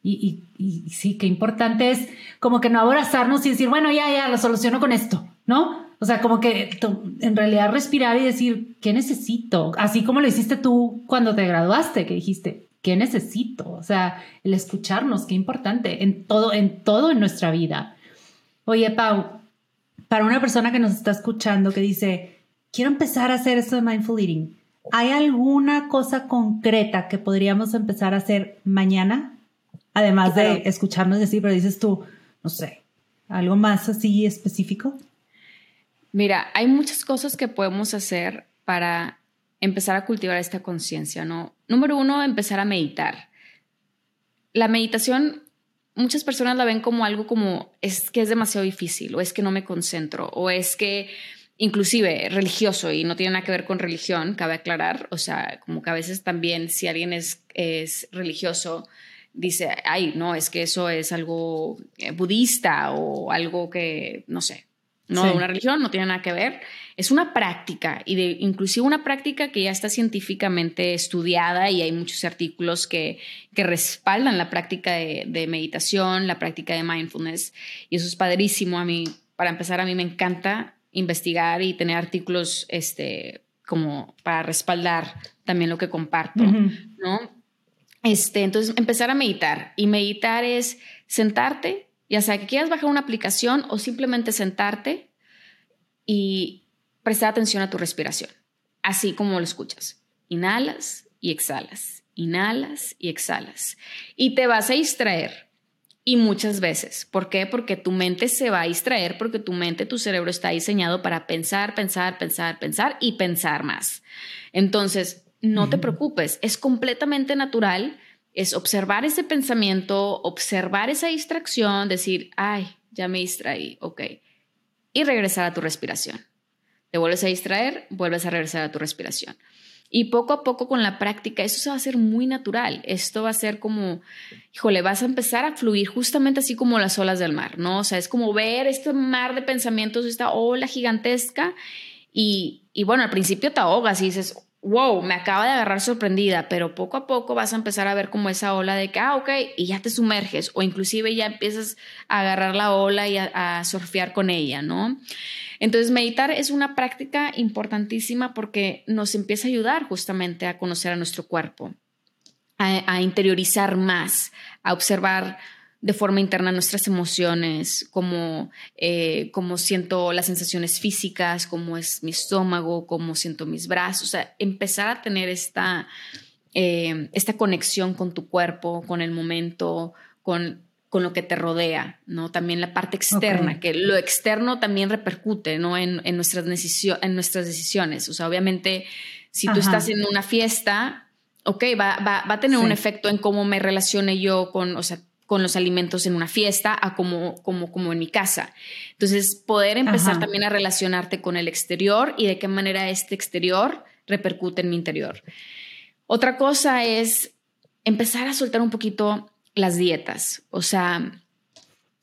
Speaker 1: Y, y, sí, qué importante es como que no abrazarnos y decir, bueno, ya, ya, lo soluciono con esto, ¿no? O sea, como que en realidad respirar y decir, ¿qué necesito? Así como lo hiciste tú cuando te graduaste, que dijiste, ¿qué necesito? O sea, el escucharnos, qué importante en todo, en todo en nuestra vida. Oye, Pau, para una persona que nos está escuchando que dice, quiero empezar a hacer esto de mindful eating, ¿hay alguna cosa concreta que podríamos empezar a hacer mañana? Además de escucharnos decir, pero dices tú, no sé, algo más así específico.
Speaker 2: Mira, hay muchas cosas que podemos hacer para empezar a cultivar esta conciencia, ¿no? Número uno, empezar a meditar. La meditación muchas personas la ven como algo como es que es demasiado difícil o es que no me concentro o es que inclusive religioso y no tiene nada que ver con religión, cabe aclarar, o sea, como que a veces también si alguien es, es religioso, dice, ay, no, es que eso es algo eh, budista o algo que, no sé, no de una religión, no tiene nada que ver. Es una práctica y de inclusive una práctica que ya está científicamente estudiada y hay muchos artículos que, que respaldan la práctica de, meditación, la práctica de mindfulness y eso es padrísimo. A mí, para empezar, a mí me encanta investigar y tener artículos este, como para respaldar también lo que comparto, ¿no? Este, entonces, empezar a meditar y meditar es sentarte ya sea que quieras bajar una aplicación o simplemente sentarte y prestar atención a tu respiración, así como lo escuchas. Inhalas y exhalas, inhalas y exhalas. Y te vas a distraer. Y muchas veces. ¿Por qué? Porque tu mente se va a distraer, porque tu mente, tu cerebro está diseñado para pensar, pensar, pensar, pensar y pensar más. Entonces, no te preocupes, es completamente natural es observar ese pensamiento, observar esa distracción, decir, ay, ya me distraí, ok, y regresar a tu respiración. Te vuelves a distraer, vuelves a regresar a tu respiración. Y poco a poco con la práctica, eso se va a hacer muy natural. Esto va a ser como, híjole, vas a empezar a fluir justamente así como las olas del mar, ¿no? O sea, es como ver este mar de pensamientos, esta ola gigantesca. Y, y bueno, al principio te ahogas y dices, wow, me acaba de agarrar sorprendida, pero poco a poco vas a empezar a ver como esa ola de que, ah, ok, y ya te sumerges o inclusive ya empiezas a agarrar la ola y a, surfear con ella, ¿no? Entonces, meditar es una práctica importantísima porque nos empieza a ayudar justamente a conocer a nuestro cuerpo, a interiorizar más, a observar de forma interna nuestras emociones, como, eh, siento las sensaciones físicas, cómo es mi estómago, cómo siento mis brazos, o sea, empezar a tener esta, eh, esta conexión con tu cuerpo, con el momento, con, con lo que te rodea, ¿no? También la parte externa, que lo externo también repercute, ¿no? En, nuestras, en nuestras decisiones. O sea, obviamente, si tú estás en una fiesta, ok, va, va, a tener un efecto en cómo me relacione yo con, o sea, con los alimentos en una fiesta a como, como, como en mi casa. Entonces, poder empezar también a relacionarte con el exterior y de qué manera este exterior repercute en mi interior. Otra cosa es empezar a soltar un poquito las dietas. O sea,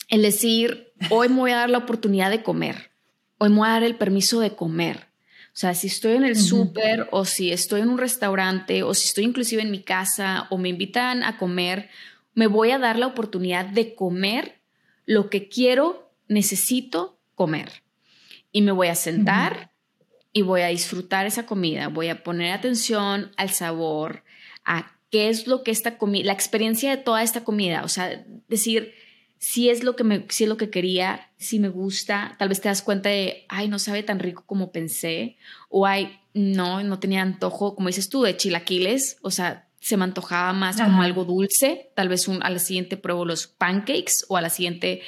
Speaker 2: el decir, hoy me voy a dar la oportunidad de comer, hoy me voy a dar el permiso de comer. O sea, si estoy en el súper o si estoy en un restaurante o si estoy inclusive en mi casa o me invitan a comer me voy a dar la oportunidad de comer lo que quiero, necesito comer. Y me voy a sentar y voy a disfrutar esa comida. Voy a poner atención al sabor, a qué es lo que esta comida, la experiencia de toda esta comida. O sea, decir si es lo que me, si es lo que quería, si me gusta. Tal vez te das cuenta de, ay, no sabe tan rico como pensé. O ay, no, no tenía antojo, como dices tú, de chilaquiles. O sea, se me antojaba más como algo dulce, tal vez un, a la siguiente pruebo los pancakes o a la siguiente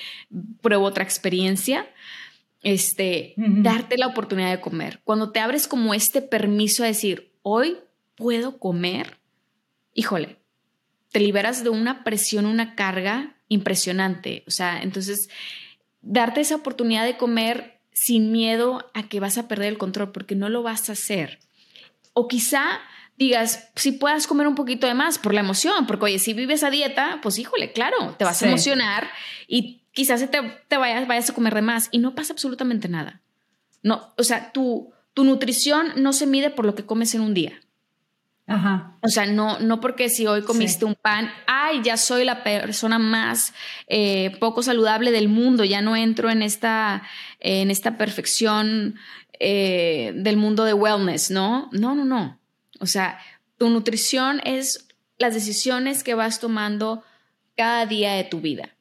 Speaker 2: pruebo otra experiencia. Este, darte la oportunidad de comer. Cuando te abres como este permiso a decir, hoy puedo comer, híjole, te liberas de una presión, una carga impresionante. O sea, entonces, darte esa oportunidad de comer sin miedo a que vas a perder el control, porque no lo vas a hacer. O quizá digas, si puedas comer un poquito de más por la emoción, porque oye, si vives a dieta, pues híjole, claro, te vas a emocionar y quizás te, te vayas, vayas a comer de más y no pasa absolutamente nada. No, o sea, tu, tu nutrición no se mide por lo que comes en un día.
Speaker 1: Ajá.
Speaker 2: O sea, no, no porque si hoy comiste un pan, ay, ya soy la persona más eh, poco saludable del mundo, ya no entro en esta, en esta perfección eh, del mundo de wellness, ¿no? No, no, no. O sea, tu nutrición es las decisiones que vas tomando cada día de tu vida,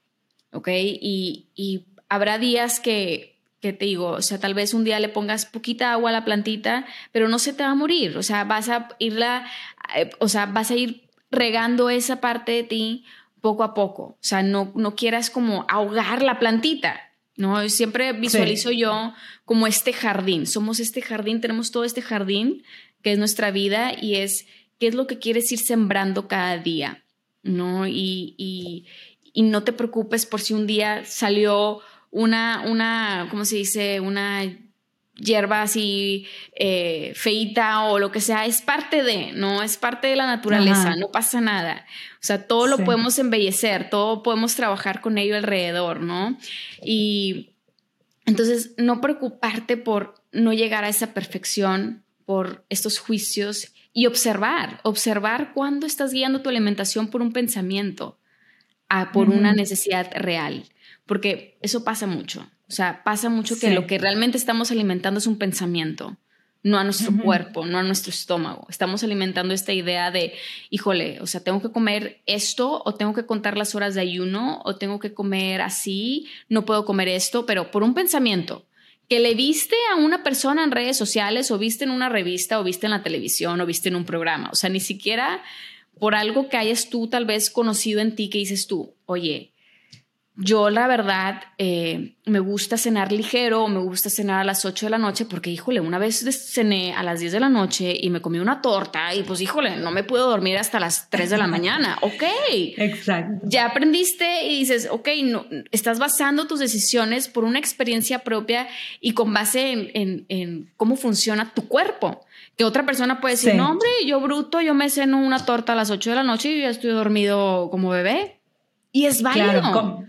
Speaker 2: ¿ok? Y, y habrá días que que te digo, o sea, tal vez un día le pongas poquita agua a la plantita, pero no se te va a morir, o sea, vas a irla, eh, o sea, vas a ir regando esa parte de ti poco a poco, o sea, no, no quieras como ahogar la plantita, ¿no? Siempre visualizo yo como este jardín, somos este jardín, tenemos todo este jardín que es nuestra vida y es qué es lo que quieres ir sembrando cada día, ¿no? Y, y, y no te preocupes por si un día salió una, una, ¿cómo se dice? Una hierba así eh, feita o lo que sea, es parte de, ¿no? Es parte de la naturaleza, no pasa nada. O sea, todo lo podemos embellecer, todo podemos trabajar con ello alrededor, ¿no? Y entonces, no preocuparte por no llegar a esa perfección, por estos juicios y observar, observar cuándo estás guiando tu alimentación por un pensamiento, a, por una necesidad real porque eso pasa mucho. O sea, pasa mucho que lo que realmente estamos alimentando es un pensamiento, no a nuestro cuerpo, no a nuestro estómago. Estamos alimentando esta idea de, híjole, o sea, tengo que comer esto o tengo que contar las horas de ayuno o tengo que comer así, no puedo comer esto, pero por un pensamiento que le viste a una persona en redes sociales o viste en una revista o viste en la televisión o viste en un programa. O sea, ni siquiera por algo que hayas tú tal vez conocido en ti que dices tú, oye, yo la verdad eh, me gusta cenar ligero o me gusta cenar a las 8 de la noche porque, híjole, una vez cené a las 10 de la noche y me comí una torta y pues, híjole, no me puedo dormir hasta las 3 de la mañana. Ok.
Speaker 1: Exacto.
Speaker 2: Ya aprendiste y dices, ok, no, estás basando tus decisiones por una experiencia propia y con base en, en, cómo funciona tu cuerpo. Que otra persona puede decir, no, hombre, yo bruto, yo me ceno una torta a las 8 de la noche y ya estoy dormido como bebé. Y es válido. Claro,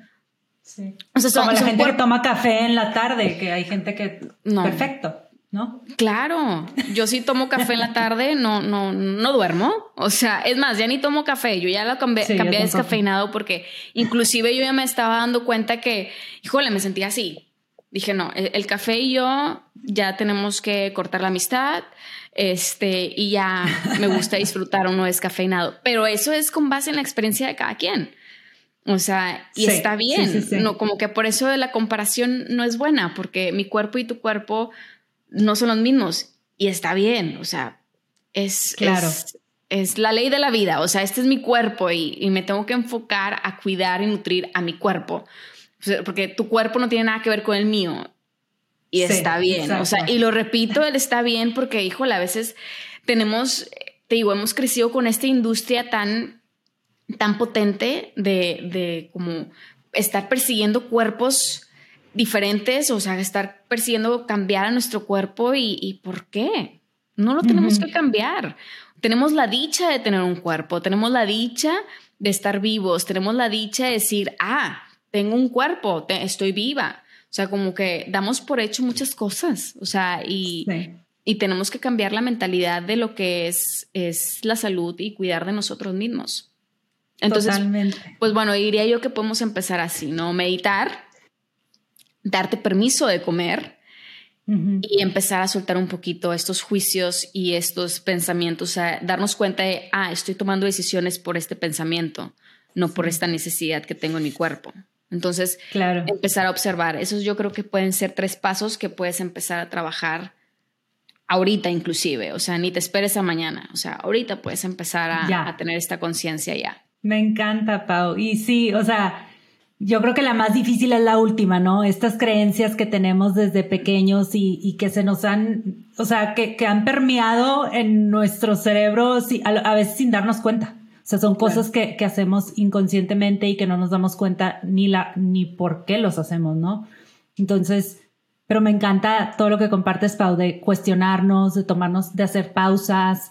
Speaker 1: Sí. O sea, Como la gente que toma café en la tarde, que hay gente que... No. Perfecto. ¿No?
Speaker 2: Claro, yo sí tomo café en la tarde, no, no, no duermo. O sea, es más, ya ni tomo café, yo ya lo cambié, cambié descafeinado porque inclusive yo ya me estaba dando cuenta que, híjole, me sentía así. Dije, no, el, el café y yo ya tenemos que cortar la amistad, este, y ya me gusta disfrutar uno descafeinado. Pero eso es con base en la experiencia de cada quien. O sea, y está bien, no como que por eso la comparación no es buena, porque mi cuerpo y tu cuerpo no son los mismos y está bien, o sea, es, claro. es, la ley de la vida, o sea, este es mi cuerpo y, me tengo que enfocar a cuidar y nutrir a mi cuerpo, porque tu cuerpo no tiene nada que ver con el mío y está bien, o sea, y lo repito, él está bien porque, híjole, a veces tenemos, te digo, hemos crecido con esta industria tan tan potente de, de como estar persiguiendo cuerpos diferentes, o sea, estar persiguiendo cambiar a nuestro cuerpo y, ¿por qué? No lo tenemos que cambiar. Tenemos la dicha de tener un cuerpo, tenemos la dicha de estar vivos, tenemos la dicha de decir, ah, tengo un cuerpo, estoy viva. O sea, como que damos por hecho muchas cosas, o sea, y, y tenemos que cambiar la mentalidad de lo que es, es la salud y cuidar de nosotros mismos. Entonces, pues bueno, diría yo que podemos empezar así, ¿no? Meditar, darte permiso de comer y empezar a soltar un poquito estos juicios y estos pensamientos, o sea, darnos cuenta de, ah, estoy tomando decisiones por este pensamiento, no por esta necesidad que tengo en mi cuerpo. Entonces, claro. empezar a observar. Esos yo creo que pueden ser tres pasos que puedes empezar a trabajar ahorita inclusive, o sea, ni te esperes a mañana, o sea, ahorita puedes empezar a, a tener esta conciencia ya.
Speaker 1: Me encanta, Pau. Y sí, o sea, yo creo que la más difícil es la última, ¿no? Estas creencias que tenemos desde pequeños y, que se nos han, o sea, que, han permeado en nuestro cerebro a, veces sin darnos cuenta. O sea, son cosas que, que, hacemos inconscientemente y que no nos damos cuenta ni, la, ni por qué los hacemos, ¿no? Entonces, pero me encanta todo lo que compartes, Pau, de cuestionarnos, de tomarnos, de hacer pausas,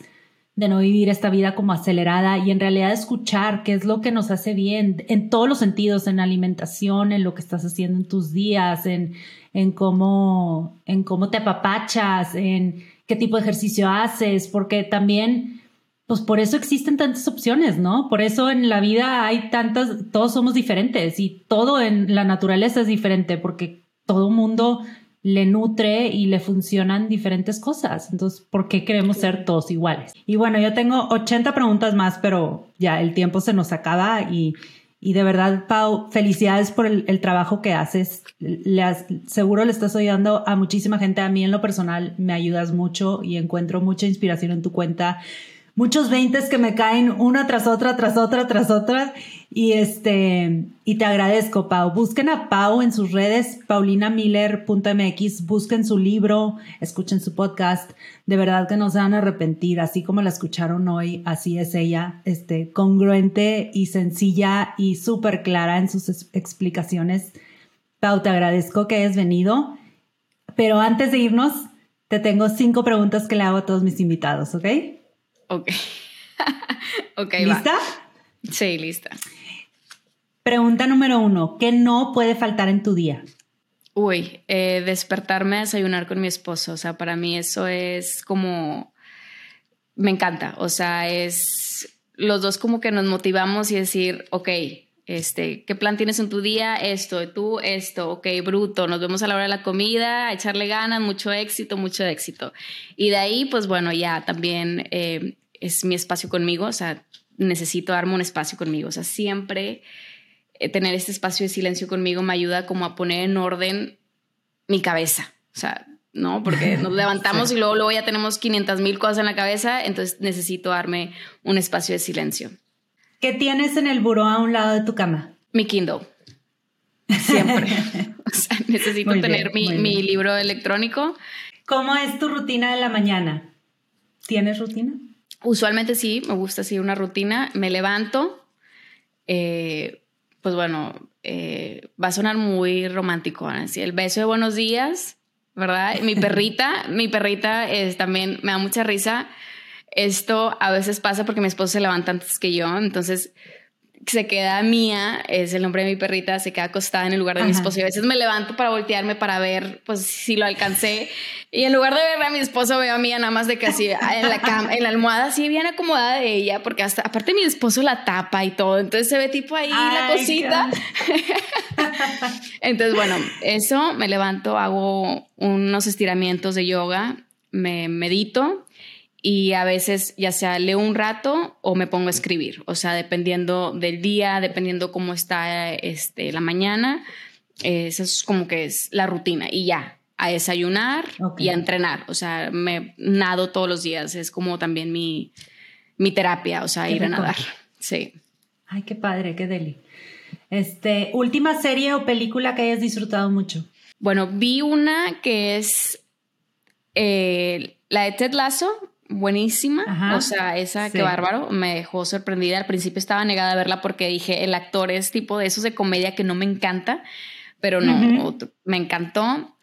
Speaker 1: de no vivir esta vida como acelerada y en realidad escuchar qué es lo que nos hace bien en todos los sentidos, en alimentación, en lo que estás haciendo en tus días, en, en, cómo, en cómo te apapachas, en qué tipo de ejercicio haces, porque también pues por eso existen tantas opciones, ¿no? Por eso en la vida hay tantas, todos somos diferentes y todo en la naturaleza es diferente porque todo mundo le nutre y le funcionan diferentes cosas. Entonces, ¿por qué queremos ser todos iguales? Y bueno, yo tengo 80 preguntas más, pero ya el tiempo se nos acaba y, y de verdad, Pau, felicidades por el, trabajo que haces. seguro le estás ayudando a muchísima gente. A mí en lo personal me ayudas mucho y encuentro mucha inspiración en tu cuenta muchos veintes que me caen una tras otra, tras otra, tras otra. Y este, y te agradezco, Pau. Busquen a Pau en sus redes, paulinamiller.mx, busquen su libro, escuchen su podcast. De verdad que no se van a arrepentir, así como la escucharon hoy, así es ella, este, congruente y sencilla y súper clara en sus explicaciones. Pau, te agradezco que hayas venido. Pero antes de irnos, te tengo cinco preguntas que le hago a todos mis invitados, ¿ok?
Speaker 2: Ok.
Speaker 1: okay ¿Lista?
Speaker 2: Sí, lista.
Speaker 1: Pregunta número uno, ¿qué no puede faltar en tu día?
Speaker 2: Uy, eh, despertarme a desayunar con mi esposo. O sea, para mí eso es como, me encanta. O sea, es los dos como que nos motivamos y decir, ok, este, ¿qué plan tienes en tu día? Esto, tú, esto, ok, bruto, nos vemos a la hora de la comida, a echarle ganas, mucho éxito, mucho éxito. Y de ahí, pues bueno, ya también eh, es mi espacio conmigo, o sea, necesito darme un espacio conmigo, o sea, siempre eh, tener este espacio de silencio conmigo me ayuda como a poner en orden mi cabeza, o sea, ¿no? Porque nos levantamos y luego, luego ya tenemos 500 mil cosas en la cabeza, entonces necesito darme un espacio de silencio.
Speaker 1: ¿Qué tienes en el buró a un lado de tu cama?
Speaker 2: Mi Kindle. Siempre. o sea, necesito tener mi, mi libro electrónico.
Speaker 1: ¿Cómo es tu rutina de la mañana? ¿Tienes rutina?
Speaker 2: Usualmente sí, me gusta seguir una rutina. Me levanto, eh, pues bueno, eh, va a sonar muy romántico, así el beso de buenos días, ¿verdad? Mi perrita, mi perrita es, también me da mucha risa. Esto a veces pasa porque mi esposo se levanta antes que yo, entonces se queda mía, es el nombre de mi perrita, se queda acostada en el lugar de mi esposo. Y a veces me levanto para voltearme para ver, pues, si lo alcancé. Y en lugar de ver a mi esposo, veo a mía nada más de que así en la cama, en la almohada, así bien acomodada de ella, porque hasta, aparte mi esposo la tapa y todo. Entonces se ve tipo ahí la cosita. Entonces, bueno, eso me levanto, hago unos estiramientos de yoga, me medito y a veces ya sea leo un rato o me pongo a escribir, o sea, dependiendo del día, dependiendo cómo está este, la mañana, eso es como que es la rutina y ya, a desayunar y a entrenar, o sea, me nado todos los días, es como también mi, mi terapia, o sea, ir a nadar, sí.
Speaker 1: Ay, qué padre, qué deli. Este, última serie o película que hayas disfrutado mucho.
Speaker 2: Bueno, vi una que es eh, la de Ted Lasso, buenísima. o sea, esa que bárbaro, me dejó sorprendida. Al principio estaba negada a verla porque dije, el actor es tipo de esos de comedia que no me encanta, pero no, me encantó.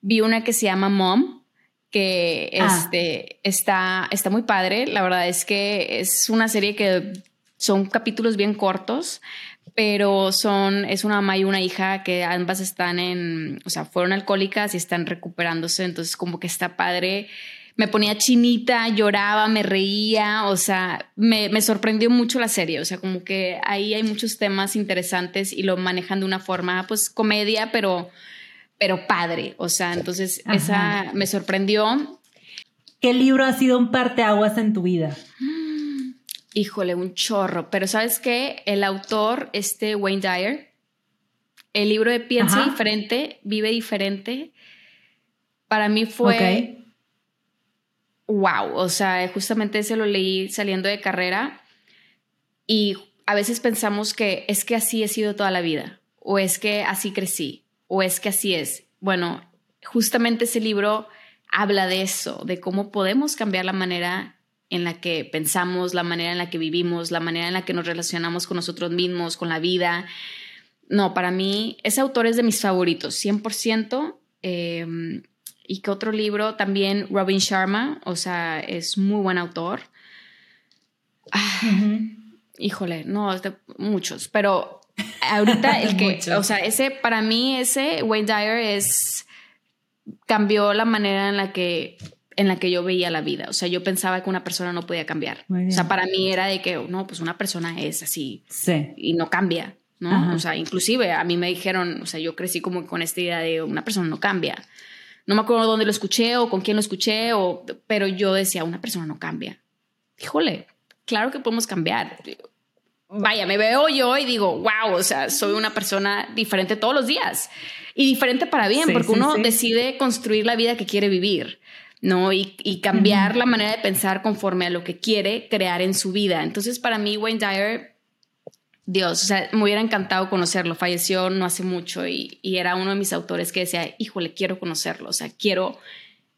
Speaker 2: Vi una que se llama Mom, que ah. este, está, está muy padre. La verdad es que es una serie que son capítulos bien cortos, pero son, es una mamá y una hija que ambas están en, o sea, fueron alcohólicas y están recuperándose, entonces como que está padre me ponía chinita, lloraba, me reía, o sea, me, sorprendió mucho la serie, o sea, como que ahí hay muchos temas interesantes y lo manejan de una forma, pues, comedia, pero, pero padre, o sea, entonces esa me sorprendió.
Speaker 1: ¿Qué libro ha sido un parteaguas en tu vida?
Speaker 2: híjole, un chorro, pero ¿sabes qué? El autor, este Wayne Dyer, el libro de Piensa diferente, vive diferente, para mí fue wow, o sea, justamente ese lo leí saliendo de carrera y a veces pensamos que es que así he sido toda la vida, o es que así crecí, o es que así es. Bueno, justamente ese libro habla de eso, de cómo podemos cambiar la manera en la que pensamos, la manera en la que vivimos, la manera en la que nos relacionamos con nosotros mismos, con la vida. No, para mí ese autor es de mis favoritos, 100%. Em, y que otro libro, también Robin Sharma, o sea, es muy buen autor. Ah, híjole, no, muchos, pero ahorita el que, o sea, ese, para mí ese Wayne Dyer es, cambió la manera en la que en la que yo veía la vida. O sea, yo pensaba que una persona no podía cambiar. O sea, para mí era de que, no, pues una persona es así sí. y no cambia, ¿no? O sea, inclusive a mí me dijeron, o sea, yo crecí como con esta idea de una persona no cambia. No me acuerdo dónde lo escuché o con quién lo escuché, o, pero yo decía, una persona no cambia. Híjole, claro que podemos cambiar. Vaya, me veo yo y digo, wow, o sea, soy una persona diferente todos los días y diferente para bien, porque uno decide construir la vida que quiere vivir. ¿no? Y, cambiar la manera de pensar conforme a lo que quiere crear en su vida. Entonces, para mí, Wayne Dyer, Dios, o sea, me hubiera encantado conocerlo. Falleció no hace mucho y, era uno de mis autores que decía, híjole, quiero conocerlo, o sea, quiero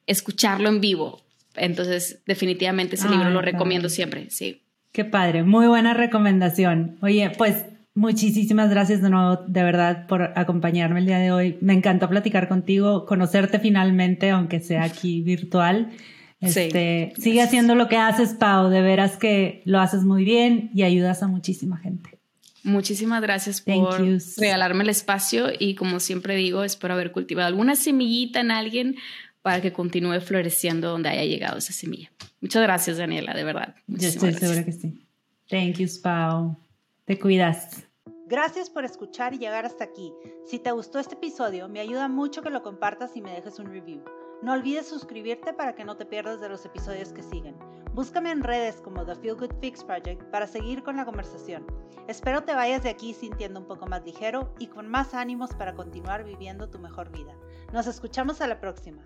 Speaker 2: escucharlo en vivo. Entonces, definitivamente ese libro lo recomiendo siempre, sí.
Speaker 1: Qué padre, muy buena recomendación. Oye, pues Muchísimas gracias de nuevo, de verdad, por acompañarme el día de hoy. Me encantó platicar contigo, conocerte finalmente, aunque sea aquí virtual. Este, sigue haciendo lo que haces, Pau. De veras que lo haces muy bien y ayudas a muchísima gente.
Speaker 2: Muchísimas gracias por regalarme el espacio y como siempre digo, espero haber cultivado alguna semillita en alguien para que continúe floreciendo donde haya llegado esa semilla. Muchas gracias, Daniela, de verdad.
Speaker 1: Yo estoy segura que sí. Thank you, Pau. Te cuidas.
Speaker 3: Gracias por escuchar y llegar hasta aquí. Si te gustó este episodio, me ayuda mucho que lo compartas y me dejes un review. No olvides suscribirte para que no te pierdas de los episodios que siguen. Búscame en redes como The Feel Good Fix Project para seguir con la conversación. Espero te vayas de aquí sintiendo un poco más ligero y con más ánimos para continuar viviendo tu mejor vida. Nos escuchamos a la próxima.